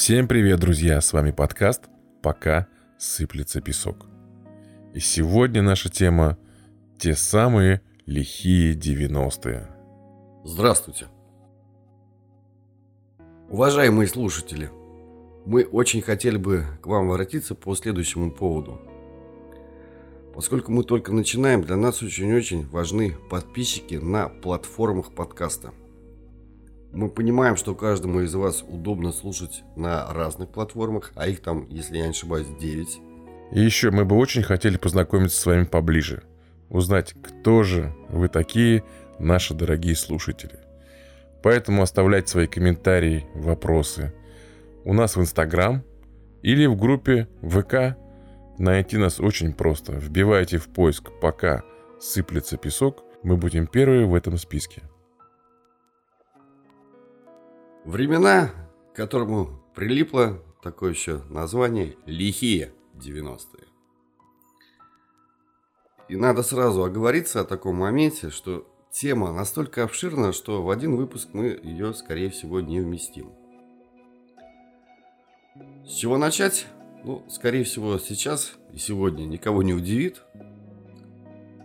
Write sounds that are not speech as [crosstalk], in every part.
Всем привет, друзья! С вами подкаст «Пока сыплется песок». И сегодня наша тема – те самые лихие 90-е. Здравствуйте! Уважаемые слушатели, мы очень хотели бы к вам обратиться по следующему поводу. Поскольку мы только начинаем, для нас очень-очень важны подписчики на платформах подкаста. Мы понимаем, что каждому из вас удобно слушать на разных платформах, а их там, если я не ошибаюсь, 9. И еще мы бы очень хотели познакомиться с вами поближе. Узнать, кто же вы такие, наши дорогие слушатели. Поэтому оставляйте свои комментарии, вопросы у нас в Инстаграм или в группе ВК. Найти нас очень просто. Вбивайте в поиск «Пока сыплется песок», мы будем первые в этом списке. Времена, к которому прилипло такое еще название «Лихие 90-е». И надо сразу оговориться о таком моменте, что тема настолько обширна, что в один выпуск мы ее, скорее всего, не вместим. С чего начать? Ну, скорее всего, сейчас и сегодня никого не удивит.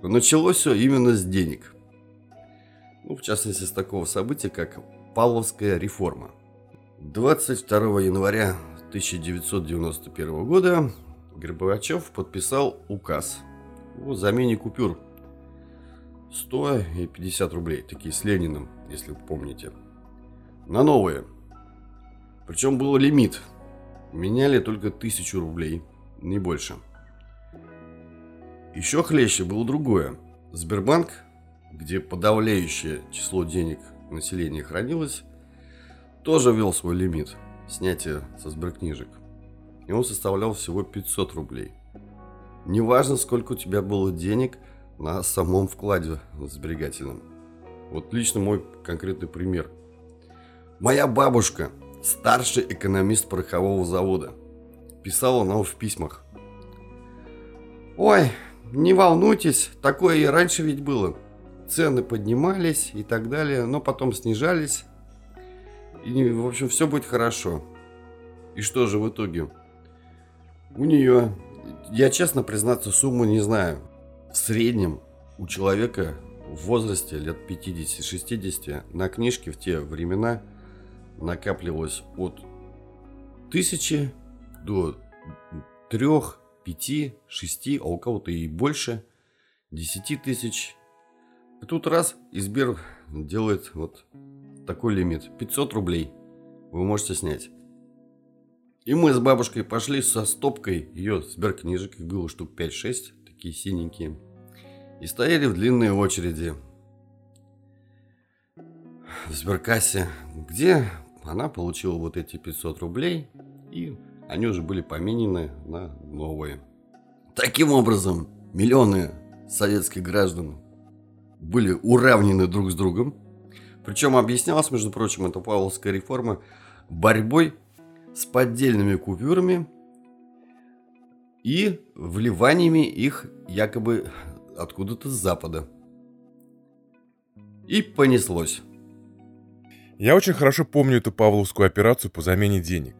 Но началось все именно с денег. Ну, в частности, с такого события, как Павловская реформа. 22 января 1991 года Горбачев подписал указ о замене купюр 100 и 50 рублей, такие с Лениным, если вы помните, на новые. Причем был лимит. Меняли только тысячу рублей, не больше. Еще хлеще было другое. Сбербанк, где подавляющее число денег населения хранилось, тоже ввел свой лимит снятия со сберкнижек. И он составлял всего 500 рублей. Неважно, сколько у тебя было денег на самом вкладе сберегательном. Вот лично мой конкретный пример. Моя бабушка, старший экономист порохового завода, писала нам в письмах. Ой, не волнуйтесь, такое и раньше ведь было цены поднимались и так далее, но потом снижались. И, в общем, все будет хорошо. И что же в итоге? У нее, я честно признаться, сумму не знаю. В среднем у человека в возрасте лет 50-60 на книжке в те времена накапливалось от тысячи до трех, пяти, шести, а у кого-то и больше, десяти тысяч и тут раз, и Сбер делает вот такой лимит. 500 рублей вы можете снять. И мы с бабушкой пошли со стопкой ее сберкнижек, их было штук 5-6, такие синенькие. И стояли в длинной очереди в сберкассе, где она получила вот эти 500 рублей, и они уже были поменены на новые. Таким образом, миллионы советских граждан были уравнены друг с другом. Причем объяснялось, между прочим, эта Павловская реформа борьбой с поддельными купюрами и вливаниями их якобы откуда-то с запада. И понеслось. Я очень хорошо помню эту павловскую операцию по замене денег.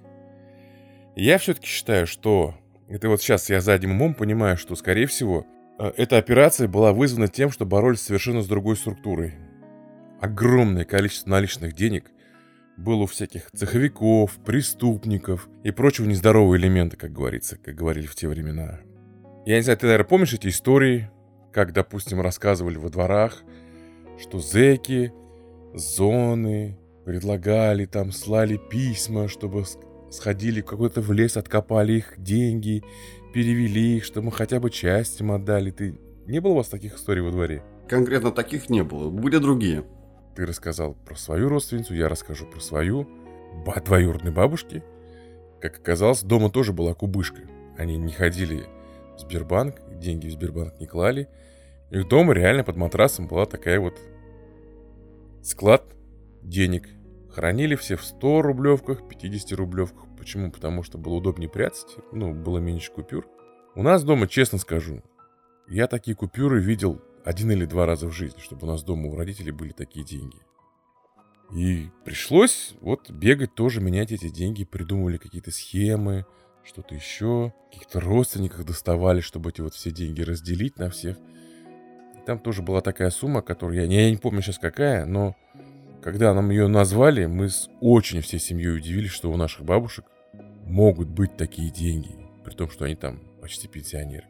Я все-таки считаю, что... Это вот сейчас я задним умом понимаю, что, скорее всего, эта операция была вызвана тем, что боролись совершенно с другой структурой. Огромное количество наличных денег было у всяких цеховиков, преступников и прочего нездорового элемента, как говорится, как говорили в те времена. Я не знаю, ты, наверное, помнишь эти истории, как, допустим, рассказывали во дворах, что зэки, зоны предлагали там, слали письма, чтобы сходили в какой-то в лес, откопали их деньги, перевели их, чтобы мы хотя бы часть им отдали. Ты не было у вас таких историй во дворе? Конкретно таких не было. Были другие. Ты рассказал про свою родственницу, я расскажу про свою. Ба двоюродной бабушки. Как оказалось, дома тоже была кубышка. Они не ходили в Сбербанк, деньги в Сбербанк не клали. Их дома реально под матрасом была такая вот склад денег. Хранили все в 100 рублевках, 50 рублевках. Почему? Потому что было удобнее прятать, ну, было меньше купюр. У нас дома, честно скажу, я такие купюры видел один или два раза в жизни, чтобы у нас дома у родителей были такие деньги. И пришлось вот бегать тоже, менять эти деньги, придумывали какие-то схемы, что-то еще. Каких-то родственников доставали, чтобы эти вот все деньги разделить на всех. И там тоже была такая сумма, которую я, я не помню сейчас какая, но когда нам ее назвали, мы с очень всей семьей удивились, что у наших бабушек могут быть такие деньги, при том, что они там почти пенсионерки.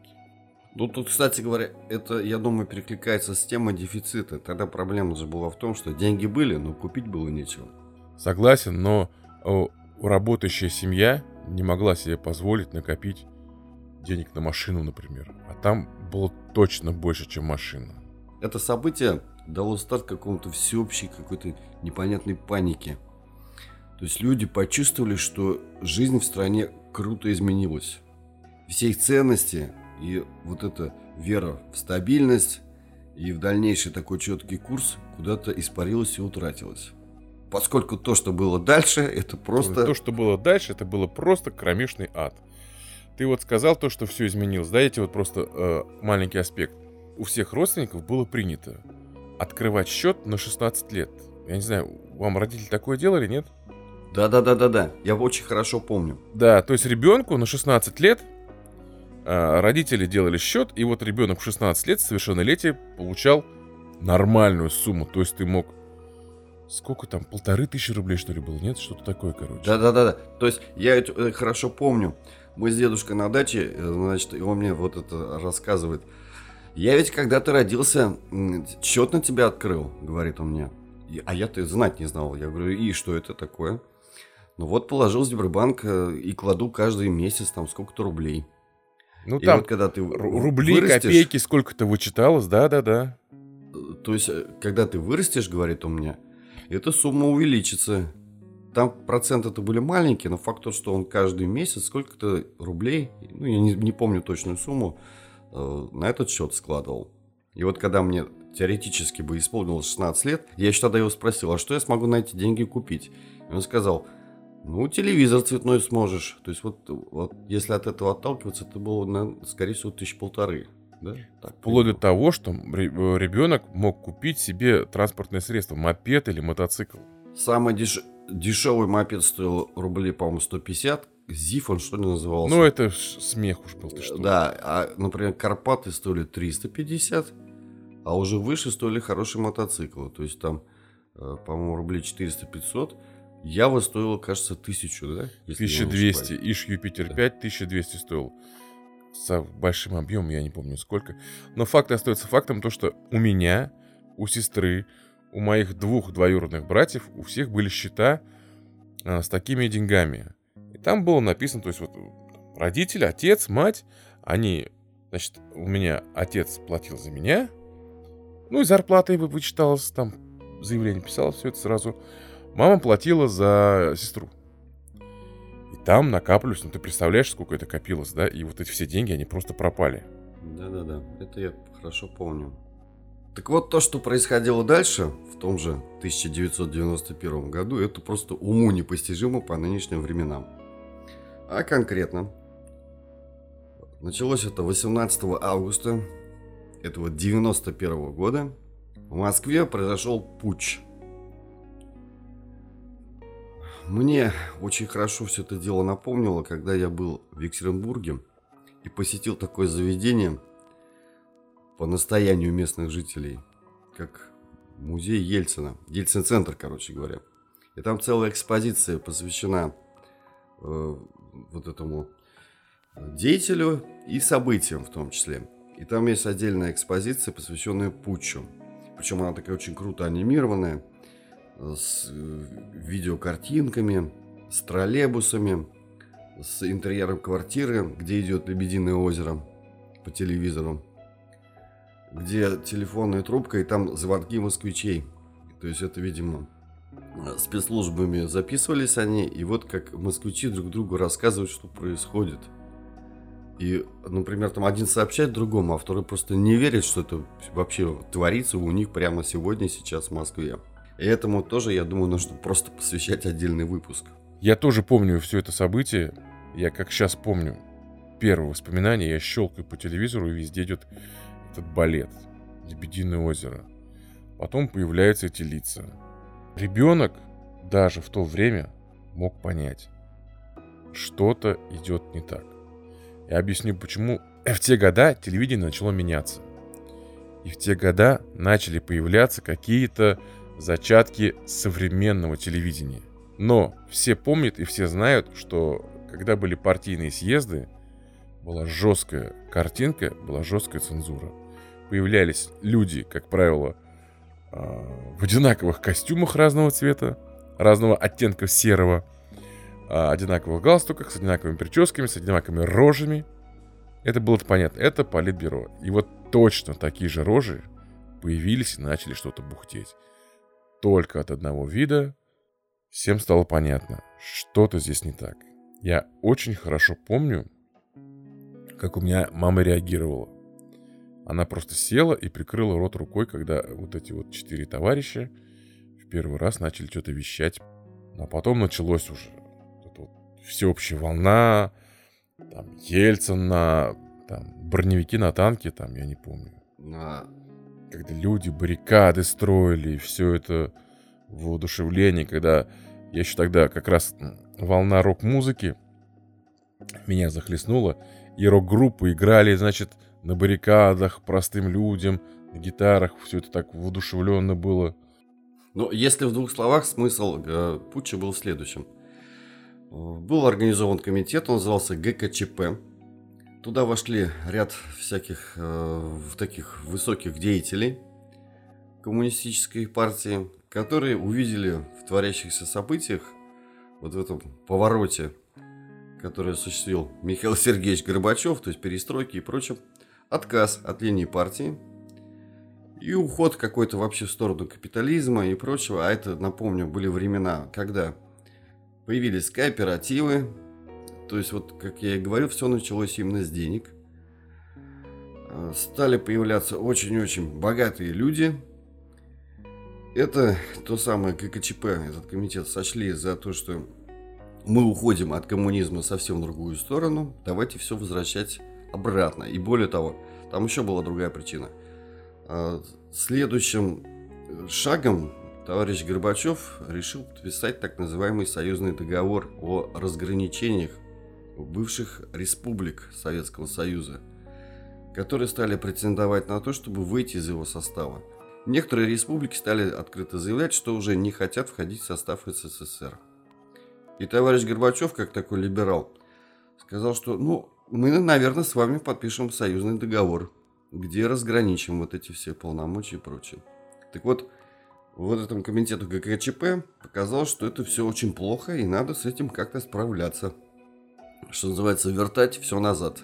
Ну, тут, кстати говоря, это, я думаю, перекликается с темой дефицита. Тогда проблема же была в том, что деньги были, но купить было нечего. Согласен, но работающая семья не могла себе позволить накопить денег на машину, например. А там было точно больше, чем машина. Это событие дало старт какому-то всеобщей какой-то непонятной панике. То есть люди почувствовали, что жизнь в стране круто изменилась. Все их ценности и вот эта вера в стабильность и в дальнейший такой четкий курс куда-то испарилась и утратилась. Поскольку то, что было дальше, это просто... То, что было дальше, это было просто кромешный ад. Ты вот сказал то, что все изменилось. Дайте вот просто э, маленький аспект. У всех родственников было принято открывать счет на 16 лет. Я не знаю, вам родители такое делали, нет? Да-да-да-да-да, я очень хорошо помню. Да, то есть ребенку на 16 лет а, родители делали счет, и вот ребенок в 16 лет, совершеннолетие, получал нормальную сумму. То есть ты мог... Сколько там? Полторы тысячи рублей, что ли, было? Нет? Что-то такое, короче. Да-да-да. То есть я это э, хорошо помню. Мы с дедушкой на даче, э, значит, и он мне вот это рассказывает. Я ведь когда ты родился, счет на тебя открыл, говорит он мне. А я-то знать не знал. Я говорю, и что это такое? Ну вот положил в Сбербанк э, и кладу каждый месяц там сколько-то рублей. Ну, и там вот, когда ты рубли, вырастешь, копейки, сколько-то вычиталось, да-да-да. То есть, э, когда ты вырастешь, говорит он мне, эта сумма увеличится. Там проценты-то были маленькие, но факт то, что он каждый месяц сколько-то рублей, ну, я не, не помню точную сумму, э, на этот счет складывал. И вот когда мне теоретически бы исполнилось 16 лет, я еще тогда его спросил, а что я смогу на эти деньги купить? И он сказал, ну, телевизор цветной сможешь. То есть вот, вот если от этого отталкиваться, это было, наверное, скорее всего, тысяч полторы. Да? Так, Вплоть до того, что ребенок мог купить себе транспортное средство, мопед или мотоцикл. Самый деш... дешевый мопед стоил рублей, по-моему, 150. Зиф он что ли назывался? Ну, это смех уж был, ты что. Да, а, например, Карпаты стоили 350, а уже выше стоили хорошие мотоциклы. То есть там, э, по-моему, рублей 400-500. Ява стоила, кажется, тысячу, да? 1200. Иш Юпитер да. 5 1200 стоил. С большим объемом, я не помню сколько. Но факт остается фактом, то, что у меня, у сестры, у моих двух двоюродных братьев, у всех были счета а, с такими деньгами. И там было написано, то есть вот родители, отец, мать, они, значит, у меня отец платил за меня, ну и зарплата его вычиталась, там заявление писал, все это сразу. Мама платила за сестру. И там накапливались, ну ты представляешь, сколько это копилось, да? И вот эти все деньги, они просто пропали. Да-да-да, это я хорошо помню. Так вот, то, что происходило дальше, в том же 1991 году, это просто уму непостижимо по нынешним временам. А конкретно, началось это 18 августа этого 91 года. В Москве произошел путч – мне очень хорошо все это дело напомнило, когда я был в Екатеринбурге и посетил такое заведение по настоянию местных жителей, как музей Ельцина, Ельцин-центр, короче говоря. И там целая экспозиция посвящена э, вот этому деятелю и событиям в том числе. И там есть отдельная экспозиция, посвященная Путчу. Причем она такая очень круто анимированная – с э, видеокартинками, с троллейбусами, с интерьером квартиры, где идет Лебединое озеро по телевизору, где телефонная трубка и там звонки москвичей. То есть это, видимо, спецслужбами записывались они, и вот как москвичи друг другу рассказывают, что происходит. И, например, там один сообщает другому, а второй просто не верит, что это вообще творится у них прямо сегодня, сейчас в Москве. И этому тоже, я думаю, нужно просто посвящать отдельный выпуск. Я тоже помню все это событие. Я как сейчас помню первое воспоминание. Я щелкаю по телевизору, и везде идет этот балет. Лебединое озеро. Потом появляются эти лица. ребенок даже в то время мог понять, что-то идет не так. Я объясню, почему в те года телевидение начало меняться. И в те года начали появляться какие-то зачатки современного телевидения. Но все помнят и все знают, что когда были партийные съезды, была жесткая картинка, была жесткая цензура. Появлялись люди, как правило, а, в одинаковых костюмах разного цвета, разного оттенка серого, а, одинаковых галстуках, с одинаковыми прическами, с одинаковыми рожами. Это было понятно. Это политбюро. И вот точно такие же рожи появились и начали что-то бухтеть. Только от одного вида всем стало понятно, что-то здесь не так. Я очень хорошо помню, как у меня мама реагировала. Она просто села и прикрыла рот рукой, когда вот эти вот четыре товарища в первый раз начали что-то вещать. А потом началось уже вот вот всеобщая волна, там Ельцин на там, броневики на танке, там, я не помню. На... Когда люди баррикады строили, и все это воодушевление, когда я еще тогда как раз волна рок-музыки меня захлестнула, и рок-группы играли, значит, на баррикадах простым людям, на гитарах, все это так воодушевленно было. Ну, если в двух словах, смысл э, путча был следующим. Был организован комитет, он назывался ГКЧП. Туда вошли ряд всяких э, таких высоких деятелей коммунистической партии, которые увидели в творящихся событиях, вот в этом повороте который осуществил Михаил Сергеевич Горбачев, то есть перестройки и прочее, отказ от линии партии и уход какой-то вообще в сторону капитализма и прочего. А это, напомню, были времена, когда появились кооперативы, то есть вот, как я и говорил, все началось именно с денег. А, стали появляться очень-очень богатые люди. Это то самое ККЧП, этот комитет сочли за то, что мы уходим от коммунизма совсем в другую сторону, давайте все возвращать обратно. И более того, там еще была другая причина. А, следующим шагом товарищ Горбачев решил подписать так называемый союзный договор о разграничениях бывших республик Советского Союза, которые стали претендовать на то, чтобы выйти из его состава. Некоторые республики стали открыто заявлять, что уже не хотят входить в состав СССР. И товарищ Горбачев, как такой либерал, сказал, что ну, мы, наверное, с вами подпишем союзный договор, где разграничим вот эти все полномочия и прочее. Так вот, вот этому комитету ГКЧП показалось, что это все очень плохо, и надо с этим как-то справляться. Что называется, вертать все назад.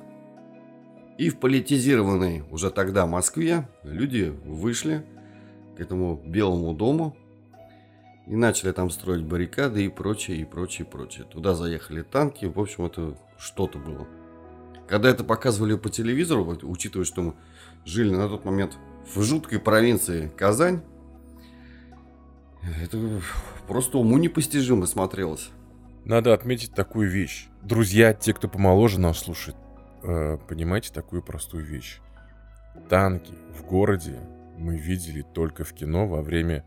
И в политизированной уже тогда Москве люди вышли к этому Белому дому, и начали там строить баррикады и прочее, и прочее, и прочее. Туда заехали танки, в общем, это что-то было. Когда это показывали по телевизору, учитывая, что мы жили на тот момент в жуткой провинции Казань, это просто уму непостижимо смотрелось. Надо отметить такую вещь. Друзья, те, кто помоложе нас слушает, э, понимаете такую простую вещь. Танки в городе мы видели только в кино во время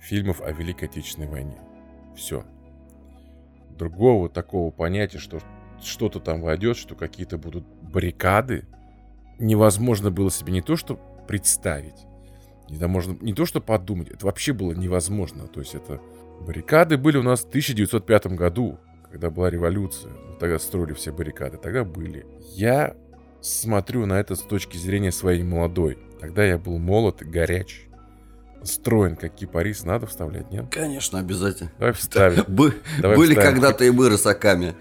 фильмов о Великой Отечественной войне. Все. Другого такого понятия, что что-то там войдет, что какие-то будут баррикады, невозможно было себе не то, что представить, не, можно, не то, что подумать, это вообще было невозможно. То есть это баррикады были у нас в 1905 году, когда была революция. Тогда строили все баррикады, тогда были. Я смотрю на это с точки зрения своей молодой. Тогда я был молод и горяч строен, как кипарис, надо вставлять, нет? Конечно, обязательно. Давай вставим. [laughs] Давай Были когда-то и мы рысаками.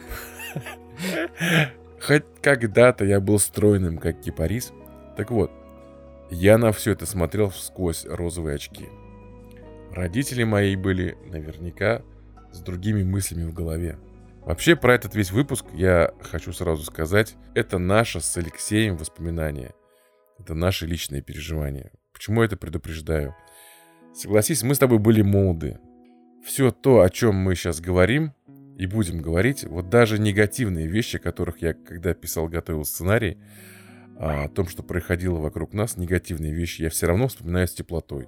[laughs] Хоть когда-то я был стройным, как кипарис. Так вот, я на все это смотрел сквозь розовые очки. Родители мои были наверняка с другими мыслями в голове. Вообще, про этот весь выпуск я хочу сразу сказать, это наше с Алексеем воспоминание. Это наши личные переживания. Почему я это предупреждаю? Согласись, мы с тобой были молоды. Все то, о чем мы сейчас говорим и будем говорить, вот даже негативные вещи, о которых я, когда писал, готовил сценарий, о том, что происходило вокруг нас, негативные вещи, я все равно вспоминаю с теплотой.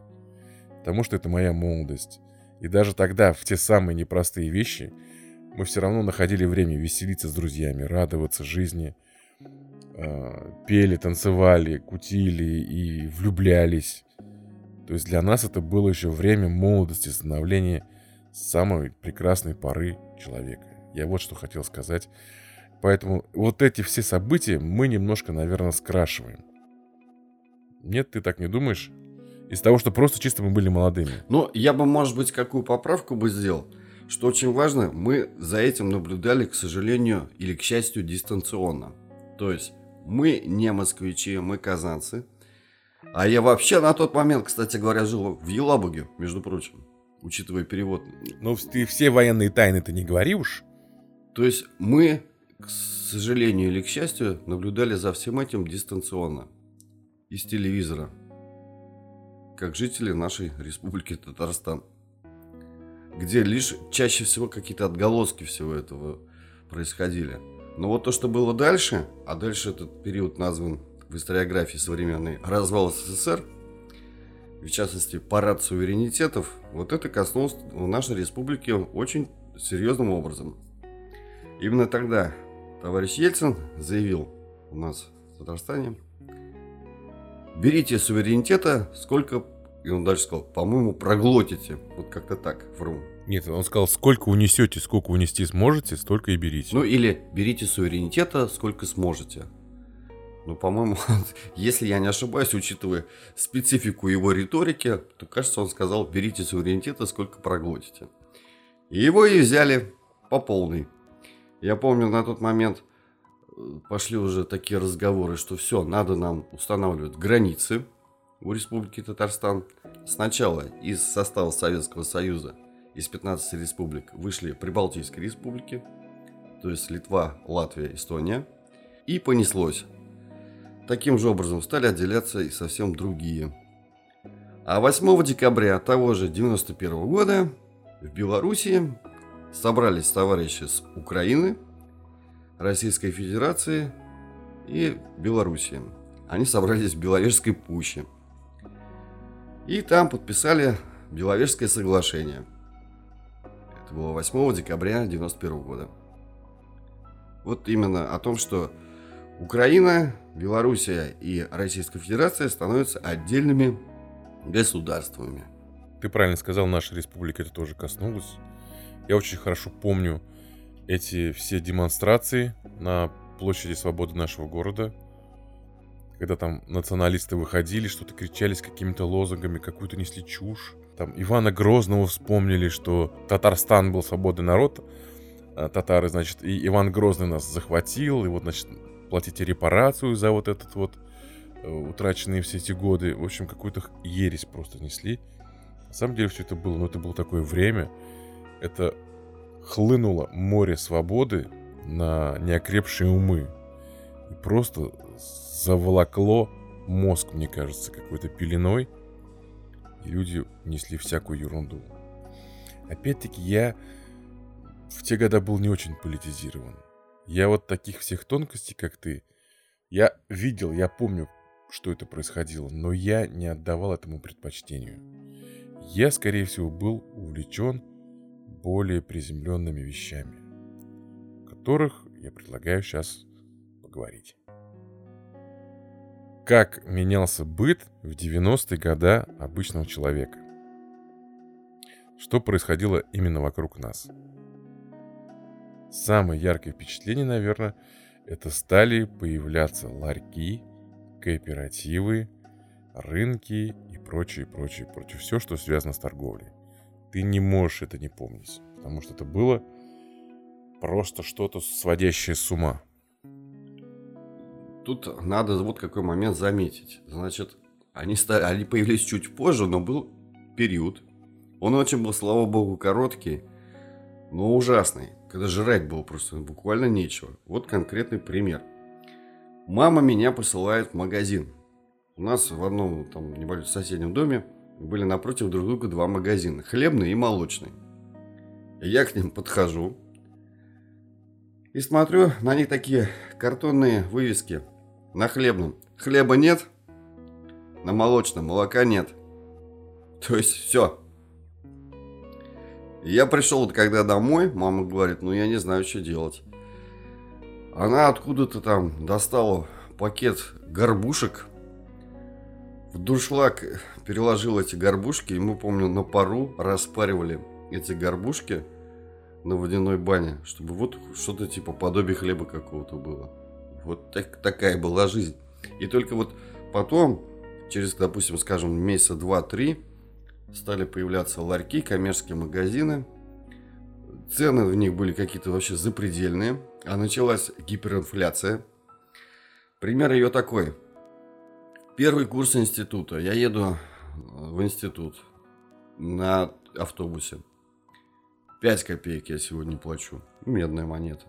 Потому что это моя молодость. И даже тогда, в те самые непростые вещи, мы все равно находили время веселиться с друзьями, радоваться жизни, э, пели, танцевали, кутили и влюблялись. То есть для нас это было еще время молодости, становления самой прекрасной поры человека. Я вот что хотел сказать. Поэтому вот эти все события мы немножко, наверное, скрашиваем. Нет, ты так не думаешь? Из того, что просто чисто мы были молодыми. Ну, я бы, может быть, какую поправку бы сделал. Что очень важно, мы за этим наблюдали, к сожалению, или к счастью, дистанционно. То есть мы не москвичи, мы казанцы. А я вообще на тот момент, кстати говоря, жил в Елабуге, между прочим, учитывая перевод. Ну, ты все военные тайны ты не говори уж. То есть мы, к сожалению или к счастью, наблюдали за всем этим дистанционно. Из телевизора. Как жители нашей республики Татарстан. Где лишь чаще всего какие-то отголоски всего этого происходили. Но вот то, что было дальше, а дальше этот период назван в историографии современной развал СССР, в частности, парад суверенитетов, вот это коснулось в нашей республике очень серьезным образом. Именно тогда товарищ Ельцин заявил у нас в Татарстане, берите суверенитета, сколько, и он дальше сказал, по-моему, проглотите. Вот как-то так, вру. Нет, он сказал, сколько унесете, сколько унести сможете, столько и берите. Ну или берите суверенитета, сколько сможете. Ну, по-моему, [laughs] если я не ошибаюсь, учитывая специфику его риторики, то, кажется, он сказал, берите суверенитета, сколько проглотите. И его и взяли по полной. Я помню, на тот момент э, пошли уже такие разговоры, что все, надо нам устанавливать границы у Республики Татарстан. Сначала из состава Советского Союза из 15 республик вышли Прибалтийские республики, то есть Литва, Латвия, Эстония, и понеслось. Таким же образом стали отделяться и совсем другие. А 8 декабря того же 91 года в Белоруссии собрались товарищи с Украины, Российской Федерации и Белоруссии. Они собрались в Беловежской пуще. И там подписали Беловежское соглашение – это было 8 декабря 1991 года. Вот именно о том, что Украина, Белоруссия и Российская Федерация становятся отдельными государствами. Ты правильно сказал, наша республика это тоже коснулась. Я очень хорошо помню эти все демонстрации на площади свободы нашего города, когда там националисты выходили, что-то кричали с какими-то лозунгами, какую-то несли чушь. Там Ивана Грозного вспомнили, что Татарстан был свободный народ, а татары, значит, и Иван Грозный нас захватил, и вот, значит, платите репарацию за вот этот вот э, утраченные все эти годы. В общем, какую-то ересь просто несли. На самом деле все это было, но это было такое время. Это хлынуло море свободы на неокрепшие умы. И просто заволокло мозг, мне кажется, какой-то пеленой и люди несли всякую ерунду. Опять-таки, я в те годы был не очень политизирован. Я вот таких всех тонкостей, как ты, я видел, я помню, что это происходило, но я не отдавал этому предпочтению. Я, скорее всего, был увлечен более приземленными вещами, о которых я предлагаю сейчас поговорить как менялся быт в 90-е годы обычного человека. Что происходило именно вокруг нас. Самое яркое впечатление, наверное, это стали появляться ларьки, кооперативы, рынки и прочее, прочее, прочее. Все, что связано с торговлей. Ты не можешь это не помнить, потому что это было просто что-то сводящее с ума. Тут надо вот какой момент заметить. Значит, они, стали, они появились чуть позже, но был период. Он очень был, слава богу, короткий, но ужасный. Когда жрать было просто буквально нечего. Вот конкретный пример. Мама меня посылает в магазин. У нас в одном там небольшом соседнем доме были напротив друг друга два магазина. Хлебный и молочный. Я к ним подхожу. И смотрю, на них такие картонные вывески – на хлебном хлеба нет, на молочном молока нет. То есть все. Я пришел вот когда домой, мама говорит, ну я не знаю, что делать. Она откуда-то там достала пакет горбушек, в дуршлаг переложил эти горбушки, и мы, помню, на пару распаривали эти горбушки на водяной бане, чтобы вот что-то типа подобие хлеба какого-то было. Вот так, такая была жизнь. И только вот потом, через, допустим, скажем, месяца два-три, стали появляться ларьки, коммерческие магазины. Цены в них были какие-то вообще запредельные. А началась гиперинфляция. Пример ее такой. Первый курс института. Я еду в институт на автобусе. 5 копеек я сегодня плачу. Медная монета.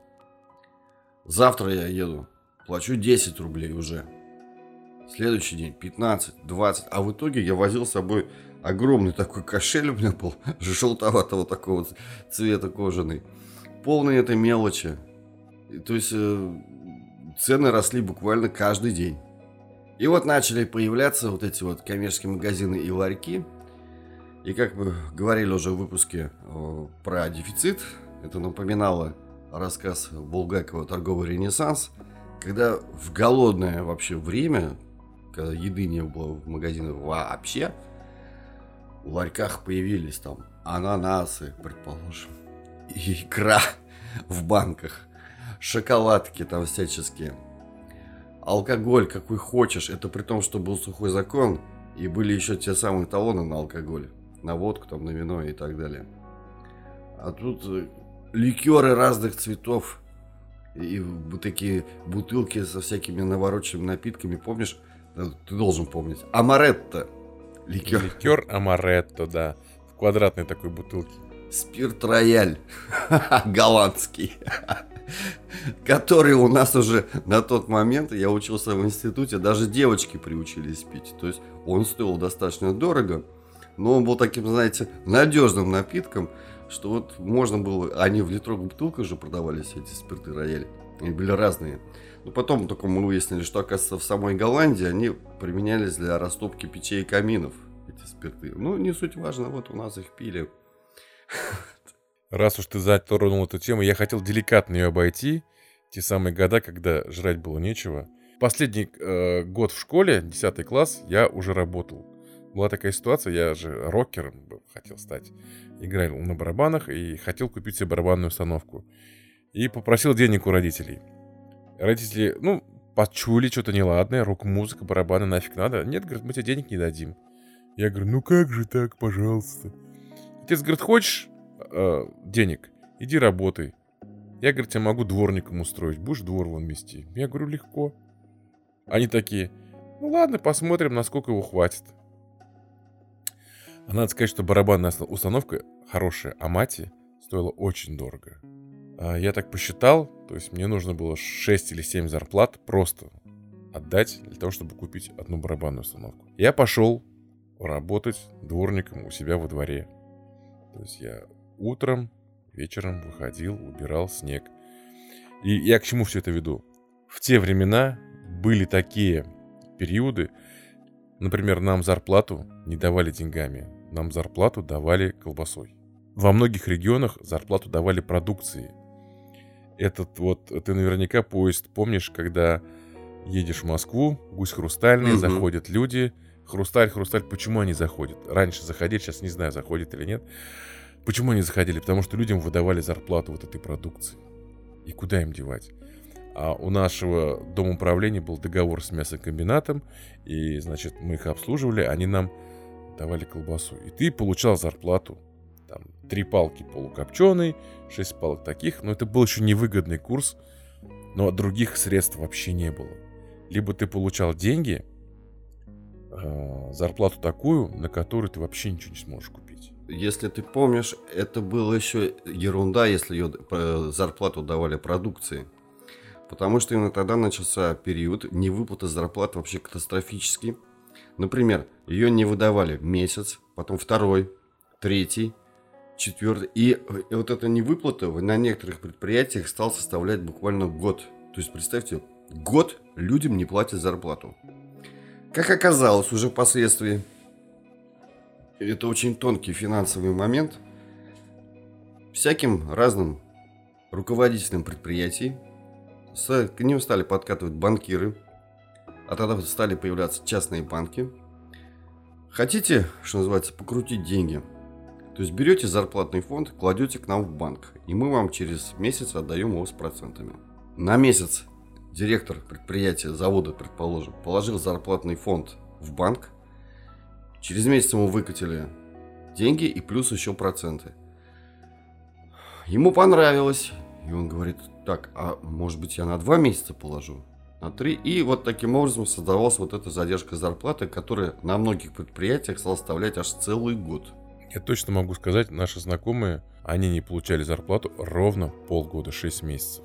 Завтра я еду. Плачу 10 рублей уже. Следующий день 15, 20. А в итоге я возил с собой огромный такой кошель у меня был. [laughs] Желтоватого такого цвета кожаный. Полный этой мелочи. То есть э, цены росли буквально каждый день. И вот начали появляться вот эти вот коммерческие магазины и ларьки. И как мы говорили уже в выпуске э, про дефицит, это напоминало рассказ Булгакова «Торговый ренессанс», когда в голодное вообще время, когда еды не было в магазинах вообще, в ларьках появились там ананасы, предположим, икра в банках, шоколадки там всяческие, алкоголь какой хочешь, это при том, что был сухой закон, и были еще те самые талоны на алкоголь на водку, там, на вино и так далее. А тут э, ликеры разных цветов и вот такие бутылки со всякими навороченными напитками, помнишь? Ты должен помнить. Амаретто. Ликер. Ликер Амаретто, да. В квадратной такой бутылке. Спирт Рояль. [laughs] Голландский. Который у нас уже на тот момент, я учился в институте, даже девочки приучились пить. То есть он стоил достаточно дорого. Но он был таким, знаете, надежным напитком, что вот можно было... Они в литровых бутылках же продавались, эти спирты рояли. Они были разные. Но потом только мы выяснили, что, оказывается, в самой Голландии они применялись для растопки печей и каминов, эти спирты. Ну, не суть важно, вот у нас их пили. Раз уж ты затронул эту тему, я хотел деликатно ее обойти. Те самые года, когда жрать было нечего. Последний э, год в школе, 10 класс, я уже работал была такая ситуация, я же рокером хотел стать. Играл на барабанах и хотел купить себе барабанную установку. И попросил денег у родителей. Родители, ну, почули что-то неладное, рок-музыка, барабаны нафиг надо. Нет, говорит, мы тебе денег не дадим. Я говорю, ну как же так, пожалуйста. Отец говорит, хочешь э, денег? Иди работай. Я, говорит, тебя могу дворником устроить, будешь двор вон мести. Я говорю, легко. Они такие, ну ладно, посмотрим, насколько его хватит. А надо сказать, что барабанная установка хорошая, а мати стоила очень дорого. А я так посчитал, то есть мне нужно было 6 или 7 зарплат просто отдать для того, чтобы купить одну барабанную установку. Я пошел работать дворником у себя во дворе. То есть я утром, вечером выходил, убирал снег. И я к чему все это веду? В те времена были такие периоды, например, нам зарплату не давали деньгами, нам зарплату давали колбасой. Во многих регионах зарплату давали продукции. Этот вот, ты наверняка поезд, помнишь, когда едешь в Москву, гусь хрустальный, угу. заходят люди, хрусталь, хрусталь, почему они заходят? Раньше заходили, сейчас не знаю, заходят или нет. Почему они заходили? Потому что людям выдавали зарплату вот этой продукции. И куда им девать? А у нашего дома управления был договор с мясокомбинатом, и, значит, мы их обслуживали, они нам давали колбасу. И ты получал зарплату. Там, три палки полукопченой, шесть палок таких. Но это был еще невыгодный курс. Но других средств вообще не было. Либо ты получал деньги, э, зарплату такую, на которую ты вообще ничего не сможешь купить. Если ты помнишь, это было еще ерунда, если ее э, зарплату давали продукции. Потому что именно тогда начался период невыплаты зарплат вообще катастрофический. Например, ее не выдавали месяц, потом второй, третий, четвертый. И, вот эта невыплата на некоторых предприятиях стал составлять буквально год. То есть, представьте, год людям не платят зарплату. Как оказалось уже впоследствии, это очень тонкий финансовый момент. всяким разным руководителям предприятий. К ним стали подкатывать банкиры, а тогда стали появляться частные банки. Хотите, что называется, покрутить деньги? То есть берете зарплатный фонд, кладете к нам в банк, и мы вам через месяц отдаем его с процентами. На месяц директор предприятия, завода, предположим, положил зарплатный фонд в банк, через месяц ему выкатили деньги и плюс еще проценты. Ему понравилось, и он говорит, так, а может быть я на два месяца положу? На три. И вот таким образом создавалась вот эта задержка зарплаты, которая на многих предприятиях стала составлять аж целый год. Я точно могу сказать, наши знакомые, они не получали зарплату ровно полгода, 6 месяцев.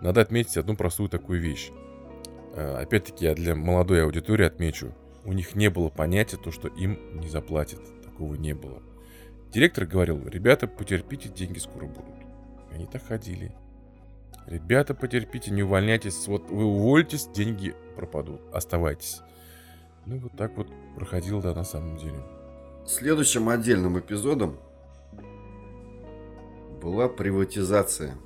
Надо отметить одну простую такую вещь. Э, опять-таки, я для молодой аудитории отмечу, у них не было понятия то, что им не заплатят. Такого не было. Директор говорил, ребята, потерпите, деньги скоро будут. Они так ходили. Ребята, потерпите, не увольняйтесь. Вот вы уволитесь, деньги пропадут. Оставайтесь. Ну, вот так вот проходило, да, на самом деле. Следующим отдельным эпизодом была приватизация.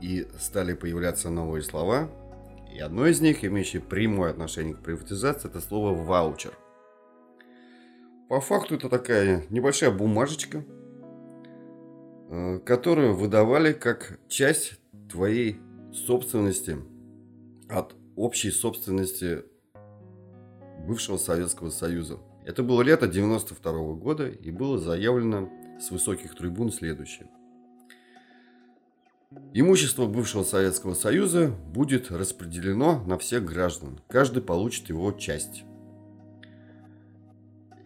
И стали появляться новые слова. И одно из них, имеющее прямое отношение к приватизации, это слово «ваучер». По факту это такая небольшая бумажечка, э, которую выдавали как часть твоей собственности от общей собственности бывшего Советского Союза. Это было лето 92 -го года и было заявлено с высоких трибун следующее. Имущество бывшего Советского Союза будет распределено на всех граждан. Каждый получит его часть.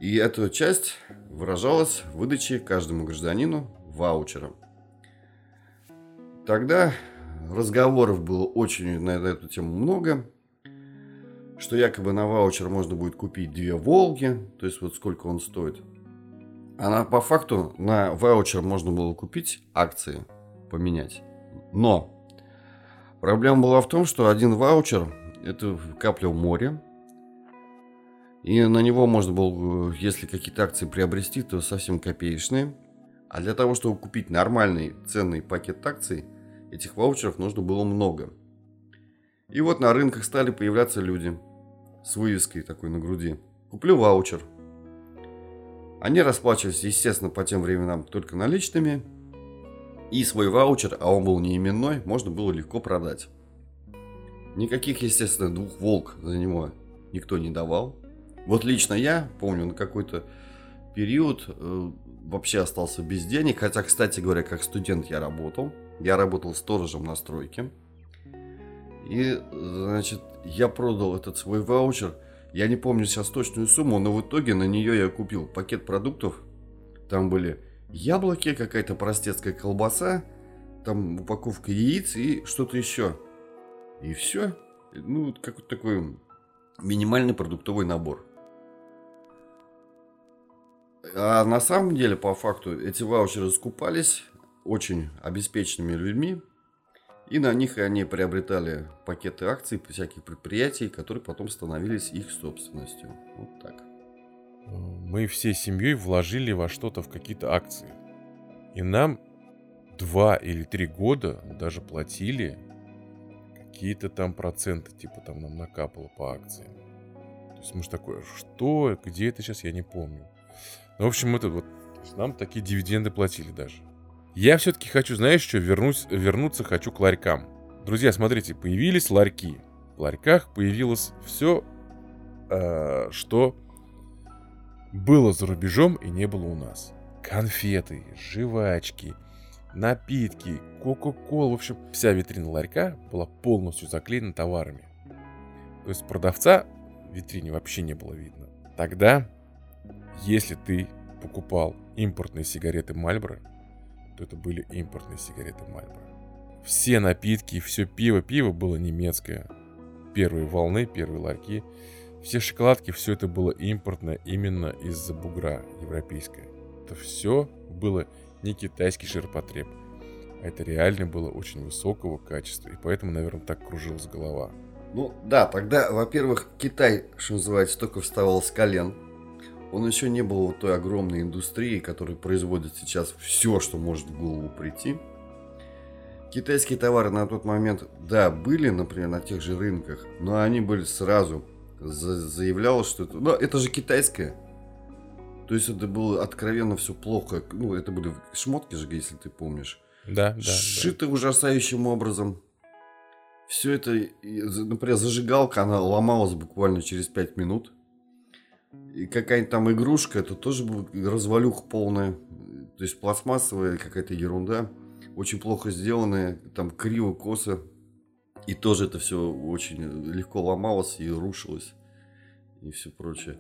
И эта часть выражалась в выдаче каждому гражданину ваучера. Тогда разговоров было очень на эту тему много, что якобы на ваучер можно будет купить две «Волги», то есть вот сколько он стоит. А на, по факту на ваучер можно было купить акции, поменять. Но проблема была в том, что один ваучер – это капля в море, и на него можно было, если какие-то акции приобрести, то совсем копеечные. А для того, чтобы купить нормальный ценный пакет акций, этих ваучеров нужно было много. И вот на рынках стали появляться люди с вывеской такой на груди. Куплю ваучер. Они расплачивались, естественно, по тем временам только наличными – и свой ваучер, а он был не именной, можно было легко продать. Никаких, естественно, двух волк за него никто не давал. Вот лично я помню, на какой-то период э, вообще остался без денег. Хотя, кстати говоря, как студент я работал. Я работал сторожем на стройке. И, значит, я продал этот свой ваучер. Я не помню сейчас точную сумму, но в итоге на нее я купил пакет продуктов. Там были яблоки, какая-то простецкая колбаса, там упаковка яиц и что-то еще. И все. Ну, какой-то такой минимальный продуктовый набор. А на самом деле, по факту, эти ваучеры скупались очень обеспеченными людьми. И на них они приобретали пакеты акций всяких предприятий, которые потом становились их собственностью. Вот так мы всей семьей вложили во что-то в какие-то акции. И нам два или три года даже платили какие-то там проценты, типа там нам накапало по акциям. То есть мы же такое, что, где это сейчас, я не помню. Ну, в общем, это вот, нам такие дивиденды платили даже. Я все-таки хочу, знаешь что, вернусь, вернуться хочу к ларькам. Друзья, смотрите, появились ларьки. В ларьках появилось все, э, что было за рубежом и не было у нас. Конфеты, жвачки, напитки, кока-кола. В общем, вся витрина ларька была полностью заклеена товарами. То есть продавца в витрине вообще не было видно. Тогда, если ты покупал импортные сигареты Мальборо, то это были импортные сигареты Мальборо. Все напитки, все пиво, пиво было немецкое. Первые волны, первые ларьки – все шоколадки, все это было импортное именно из-за бугра европейское. Это все было не китайский ширпотреб. А это реально было очень высокого качества. И поэтому, наверное, так кружилась голова. Ну да, тогда, во-первых, Китай, что называется, только вставал с колен. Он еще не был вот той огромной индустрией, которая производит сейчас все, что может в голову прийти. Китайские товары на тот момент, да, были, например, на тех же рынках, но они были сразу заявлялось, что это, ну, это же китайское. То есть это было откровенно все плохо. Ну, это были шмотки же, если ты помнишь. Да, да. Сшиты да. ужасающим образом. Все это, например, зажигалка, она ломалась буквально через 5 минут. И какая-нибудь там игрушка, это тоже развалюха полная. То есть пластмассовая какая-то ерунда. Очень плохо сделанная, там криво, косо. И тоже это все очень легко ломалось и рушилось. И все прочее.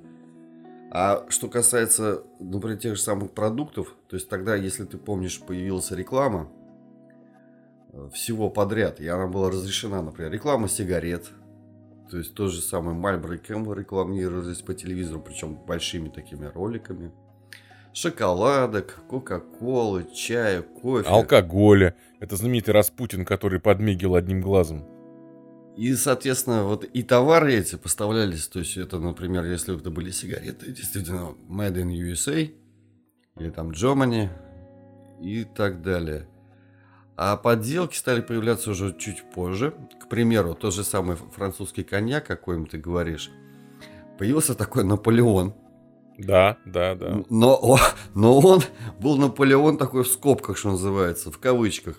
А что касается, например, тех же самых продуктов, то есть тогда, если ты помнишь, появилась реклама э, всего подряд, и она была разрешена, например, реклама сигарет, то есть то же самое Marlboro Camel рекламировались по телевизору, причем большими такими роликами. Шоколадок, Кока-Колы, чая, кофе. Алкоголя. Это знаменитый Распутин, который подмигивал одним глазом. И, соответственно, вот и товары эти поставлялись, то есть это, например, если это были сигареты, действительно, Made in USA, или там Germany, и так далее. А подделки стали появляться уже чуть позже. К примеру, тот же самый французский коньяк, о коем ты говоришь, появился такой Наполеон. Да, да, да. Но, но он был Наполеон такой в скобках, что называется, в кавычках.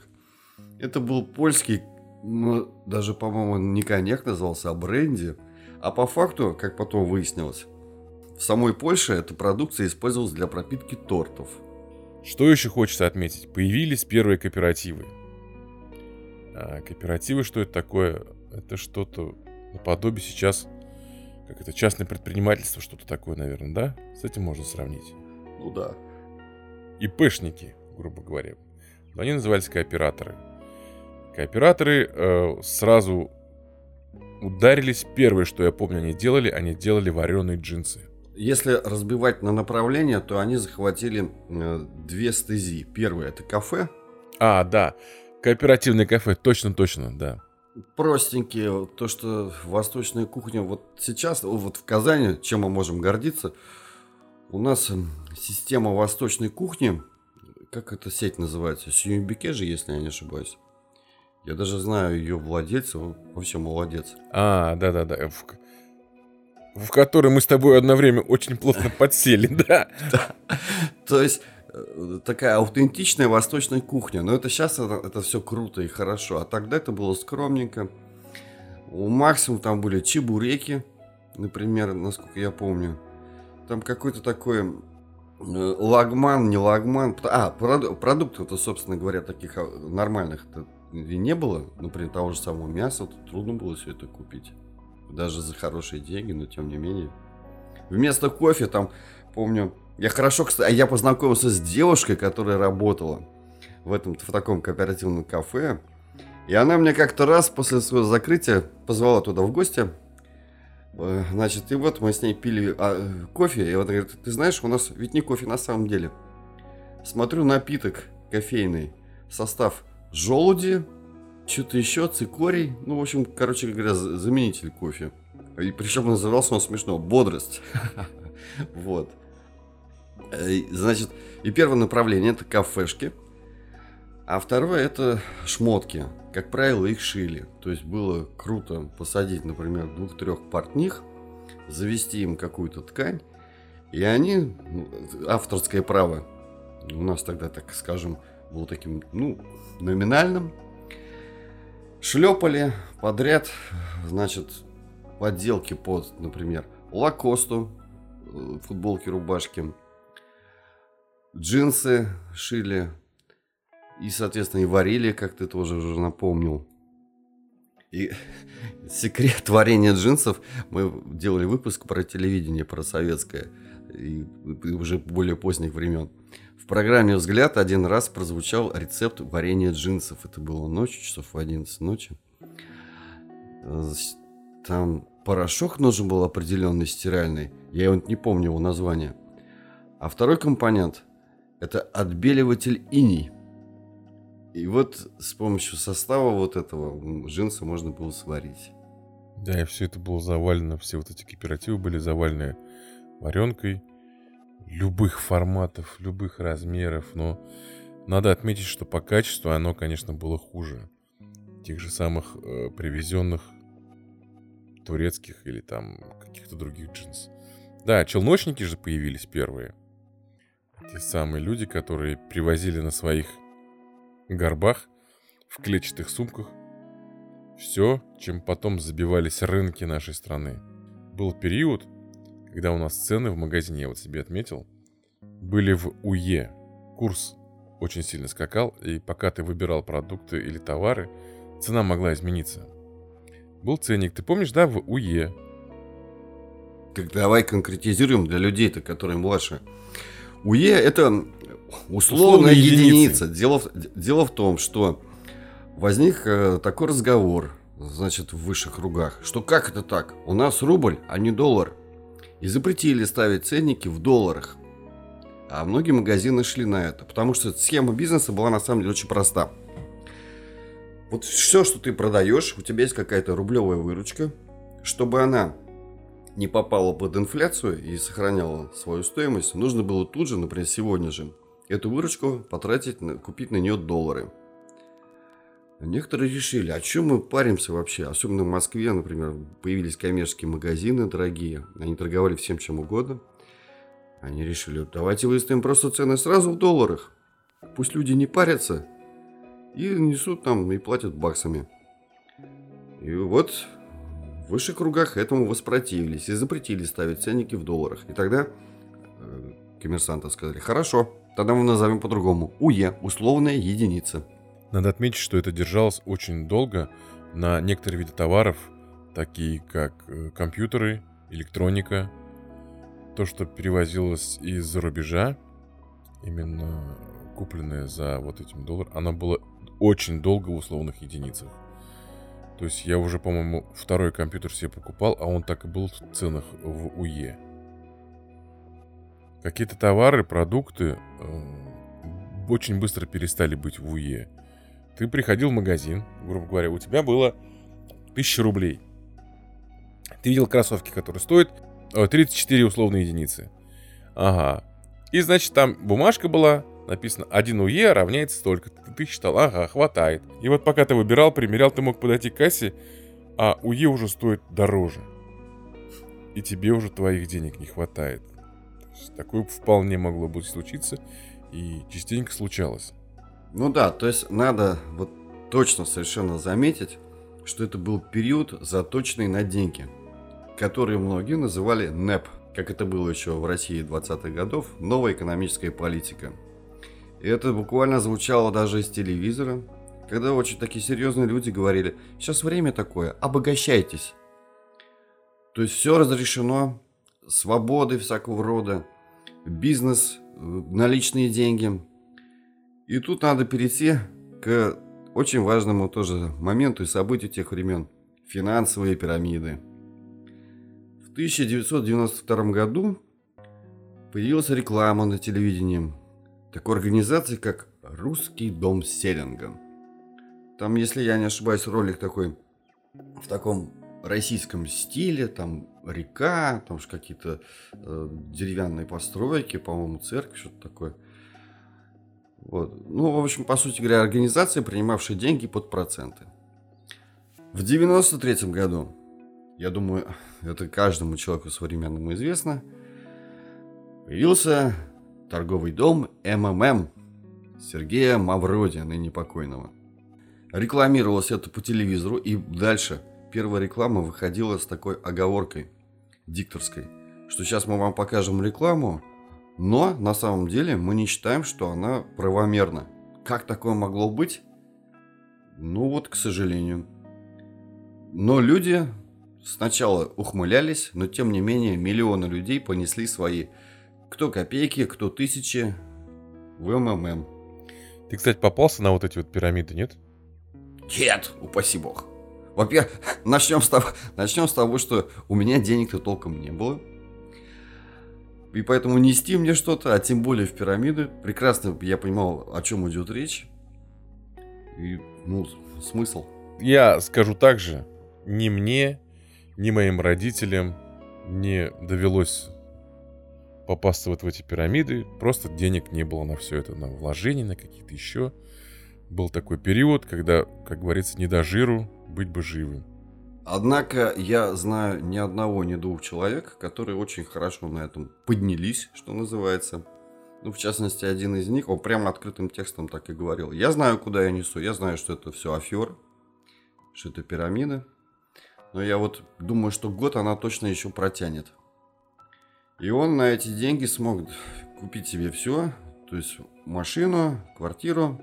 Это был польский ну, даже, по-моему, не коньяк назывался, а бренди. А по факту, как потом выяснилось, в самой Польше эта продукция использовалась для пропитки тортов. Что еще хочется отметить? Появились первые кооперативы. А кооперативы, что это такое? Это что-то наподобие сейчас, как это, частное предпринимательство, что-то такое, наверное, да? С этим можно сравнить. Ну да. И пышники, грубо говоря. Но они назывались кооператоры. Кооператоры э, сразу ударились. Первое, что я помню, они делали, они делали вареные джинсы. Если разбивать на направления, то они захватили э, две стези. Первое это кафе. А, да. Кооперативное кафе, точно-точно, да. Простенькие, то, что восточная кухня, вот сейчас, вот в Казани, чем мы можем гордиться, у нас система восточной кухни, как эта сеть называется, Сьюмбике же, если я не ошибаюсь. Я даже знаю ее владельца, он вообще молодец. А, да-да-да. В, в который мы с тобой одно время очень плотно [laughs] подсели, да. То есть э, такая аутентичная восточная кухня. Но это сейчас это, это все круто и хорошо. А тогда это было скромненько. У максимум там были чебуреки, например, насколько я помню. Там какой-то такой э, лагман, не лагман. А, продуктов-то, собственно говоря, таких а, нормальных не было, например, того же самого мяса, то трудно было все это купить. Даже за хорошие деньги, но тем не менее. Вместо кофе там, помню, я хорошо, кстати, я познакомился с девушкой, которая работала в этом, в таком кооперативном кафе. И она мне как-то раз после своего закрытия позвала туда в гости. Э, значит, и вот мы с ней пили а, кофе, и вот она говорит, ты знаешь, у нас ведь не кофе на самом деле. Смотрю напиток кофейный, состав желуди, что-то еще, цикорий. Ну, в общем, короче говоря, заменитель кофе. И причем назывался он смешно. Бодрость. [laughs] Вот. Э, значит, и первое направление это кафешки. А второе это шмотки. Как правило, их шили. То есть было круто посадить, например, двух-трех портних, завести им какую-то ткань. И они, ну, авторское право, у нас тогда, так скажем, было таким, ну, номинальным. Шлепали подряд, значит, подделки под, например, лакосту, э, футболки, рубашки, джинсы шили. И, соответственно, и варили, как ты тоже уже напомнил. И [laughs] секрет варения джинсов, мы делали выпуск про телевидение, про советское, и уже более поздних времен. В программе «Взгляд» один раз прозвучал рецепт варенья джинсов. Это было ночью, часов в 11 ночи. Там порошок нужен был определенный, стиральный. Я его не помню его название. А второй компонент – это отбеливатель иней. И вот с помощью состава вот этого джинса можно было сварить. Да, и все это было завалено, все вот эти кооперативы были завалены варенкой. любых форматов, любых размеров, но надо отметить, что по качеству оно, конечно, было хуже тех же самых э, привезенных турецких или там каких-то других джинс. Да, челночники же появились первые. Те самые люди, которые привозили на своих горбах в клетчатых сумках все, чем потом забивались рынки нашей страны. Был период, когда у нас цены в магазине, я вот себе отметил, были в УЕ. Курс очень сильно скакал, и пока ты выбирал продукты или товары, цена могла измениться. Был ценник, ты помнишь, да, в УЕ? Как давай конкретизируем для людей-то, которые младше. УЕ это условная, условная единица. Дело, дело в том, что возник э, такой разговор, значит, в высших кругах, что как это так? У нас рубль, а не доллар. И запретили ставить ценники в долларах. А многие магазины шли на это, потому что схема бизнеса была на самом деле очень проста. Вот все, что ты продаешь, у тебя есть какая-то рублевая выручка, чтобы она не попала под инфляцию и сохраняла свою стоимость, нужно было тут же, например, сегодня же, эту выручку потратить, купить на нее доллары – Некоторые решили, а чем мы паримся вообще? Особенно в Москве, например, появились коммерческие магазины дорогие. Они торговали всем чем угодно. Они решили, давайте выставим просто цены сразу в долларах. Пусть люди не парятся и несут там и платят баксами. И вот в высших кругах этому воспротивились и запретили ставить ценники в долларах. И тогда э, коммерсанты сказали, хорошо, тогда мы назовем по-другому. УЕ, условная единица. Надо отметить, что это держалось очень долго на некоторые виды товаров, такие как э, компьютеры, электроника, то, что перевозилось из-за рубежа, именно купленное за вот этим доллар, оно было очень долго в условных единицах. То есть я уже, по-моему, второй компьютер себе покупал, а он так и был в ценах в УЕ. Какие-то товары, продукты э, очень быстро перестали быть в УЕ. Ты приходил в магазин, грубо говоря, у тебя было 1000 рублей. Ты видел кроссовки, которые стоят 34 условные единицы. Ага. И, значит, там бумажка была, написано 1 УЕ равняется столько. Ты, ты считал, ага, хватает. И вот пока ты выбирал, примерял, ты мог подойти к кассе, а УЕ уже стоит дороже. И тебе уже твоих денег не хватает. Такое вполне могло быть случиться, и частенько случалось. Ну да, то есть надо вот точно совершенно заметить, что это был период заточенный на деньги, который многие называли НЭП, как это было еще в России 20-х годов, новая экономическая политика. И это буквально звучало даже из телевизора, когда очень такие серьезные люди говорили, сейчас время такое, обогащайтесь. То есть все разрешено, свободы всякого рода, бизнес, э, наличные деньги – и тут надо перейти к очень важному тоже моменту и событию тех времен – финансовые пирамиды. В 1992 году появилась реклама на телевидении такой организации, как «Русский дом Селинга». Там, если я не ошибаюсь, ролик такой в таком российском стиле, там река, там же какие-то э, деревянные постройки, по-моему, церковь, что-то такое – вот. Ну, в общем, по сути говоря, организация, принимавшая деньги под проценты. В 93 году, я думаю, это каждому человеку современному известно, появился торговый дом МММ Сергея Мавроди, ныне покойного. Рекламировалось это по телевизору, и дальше первая реклама выходила с такой оговоркой дикторской, что сейчас мы вам покажем рекламу, но на самом деле мы не считаем, что она правомерна. Как такое могло быть? Ну вот, к сожалению. Но люди сначала ухмылялись, но тем не менее миллионы людей понесли свои кто копейки, кто тысячи в МММ. Ты, кстати, попался на вот эти вот пирамиды, нет? Нет, упаси бог. Во-первых, [laughs] начнем с, того, начнем с того, что у меня денег-то толком не было. И поэтому нести мне что-то, а тем более в пирамиды, прекрасно я понимал, о чем идет речь. И, ну, смысл. Я скажу так же, ни мне, ни моим родителям не довелось попасться вот в эти пирамиды. Просто денег не было на все это, на вложения, на какие-то еще. Был такой период, когда, как говорится, не до жиру, быть бы живым. Однако я знаю ни одного, ни двух человек, которые очень хорошо на этом поднялись, что называется. Ну, в частности, один из них, он прямо открытым текстом так и говорил. Я знаю, куда я несу, я знаю, что это все афер, что это пирамиды. Но я вот думаю, что год она точно еще протянет. И он на эти деньги смог купить себе все, то есть машину, квартиру.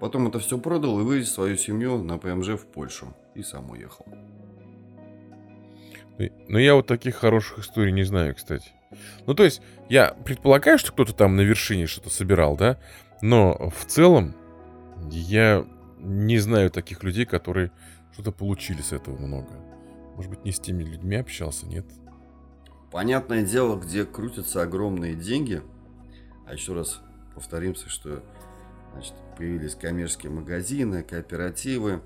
Потом это все продал и вывез свою семью на ПМЖ в Польшу. И сам уехал. Но я вот таких хороших историй не знаю, кстати. Ну, то есть, я предполагаю, что кто-то там на вершине что-то собирал, да? Но в целом я не знаю таких людей, которые что-то получили с этого много. Может быть, не с теми людьми общался, нет? Понятное дело, где крутятся огромные деньги. А еще раз повторимся, что значит, появились коммерческие магазины, кооперативы,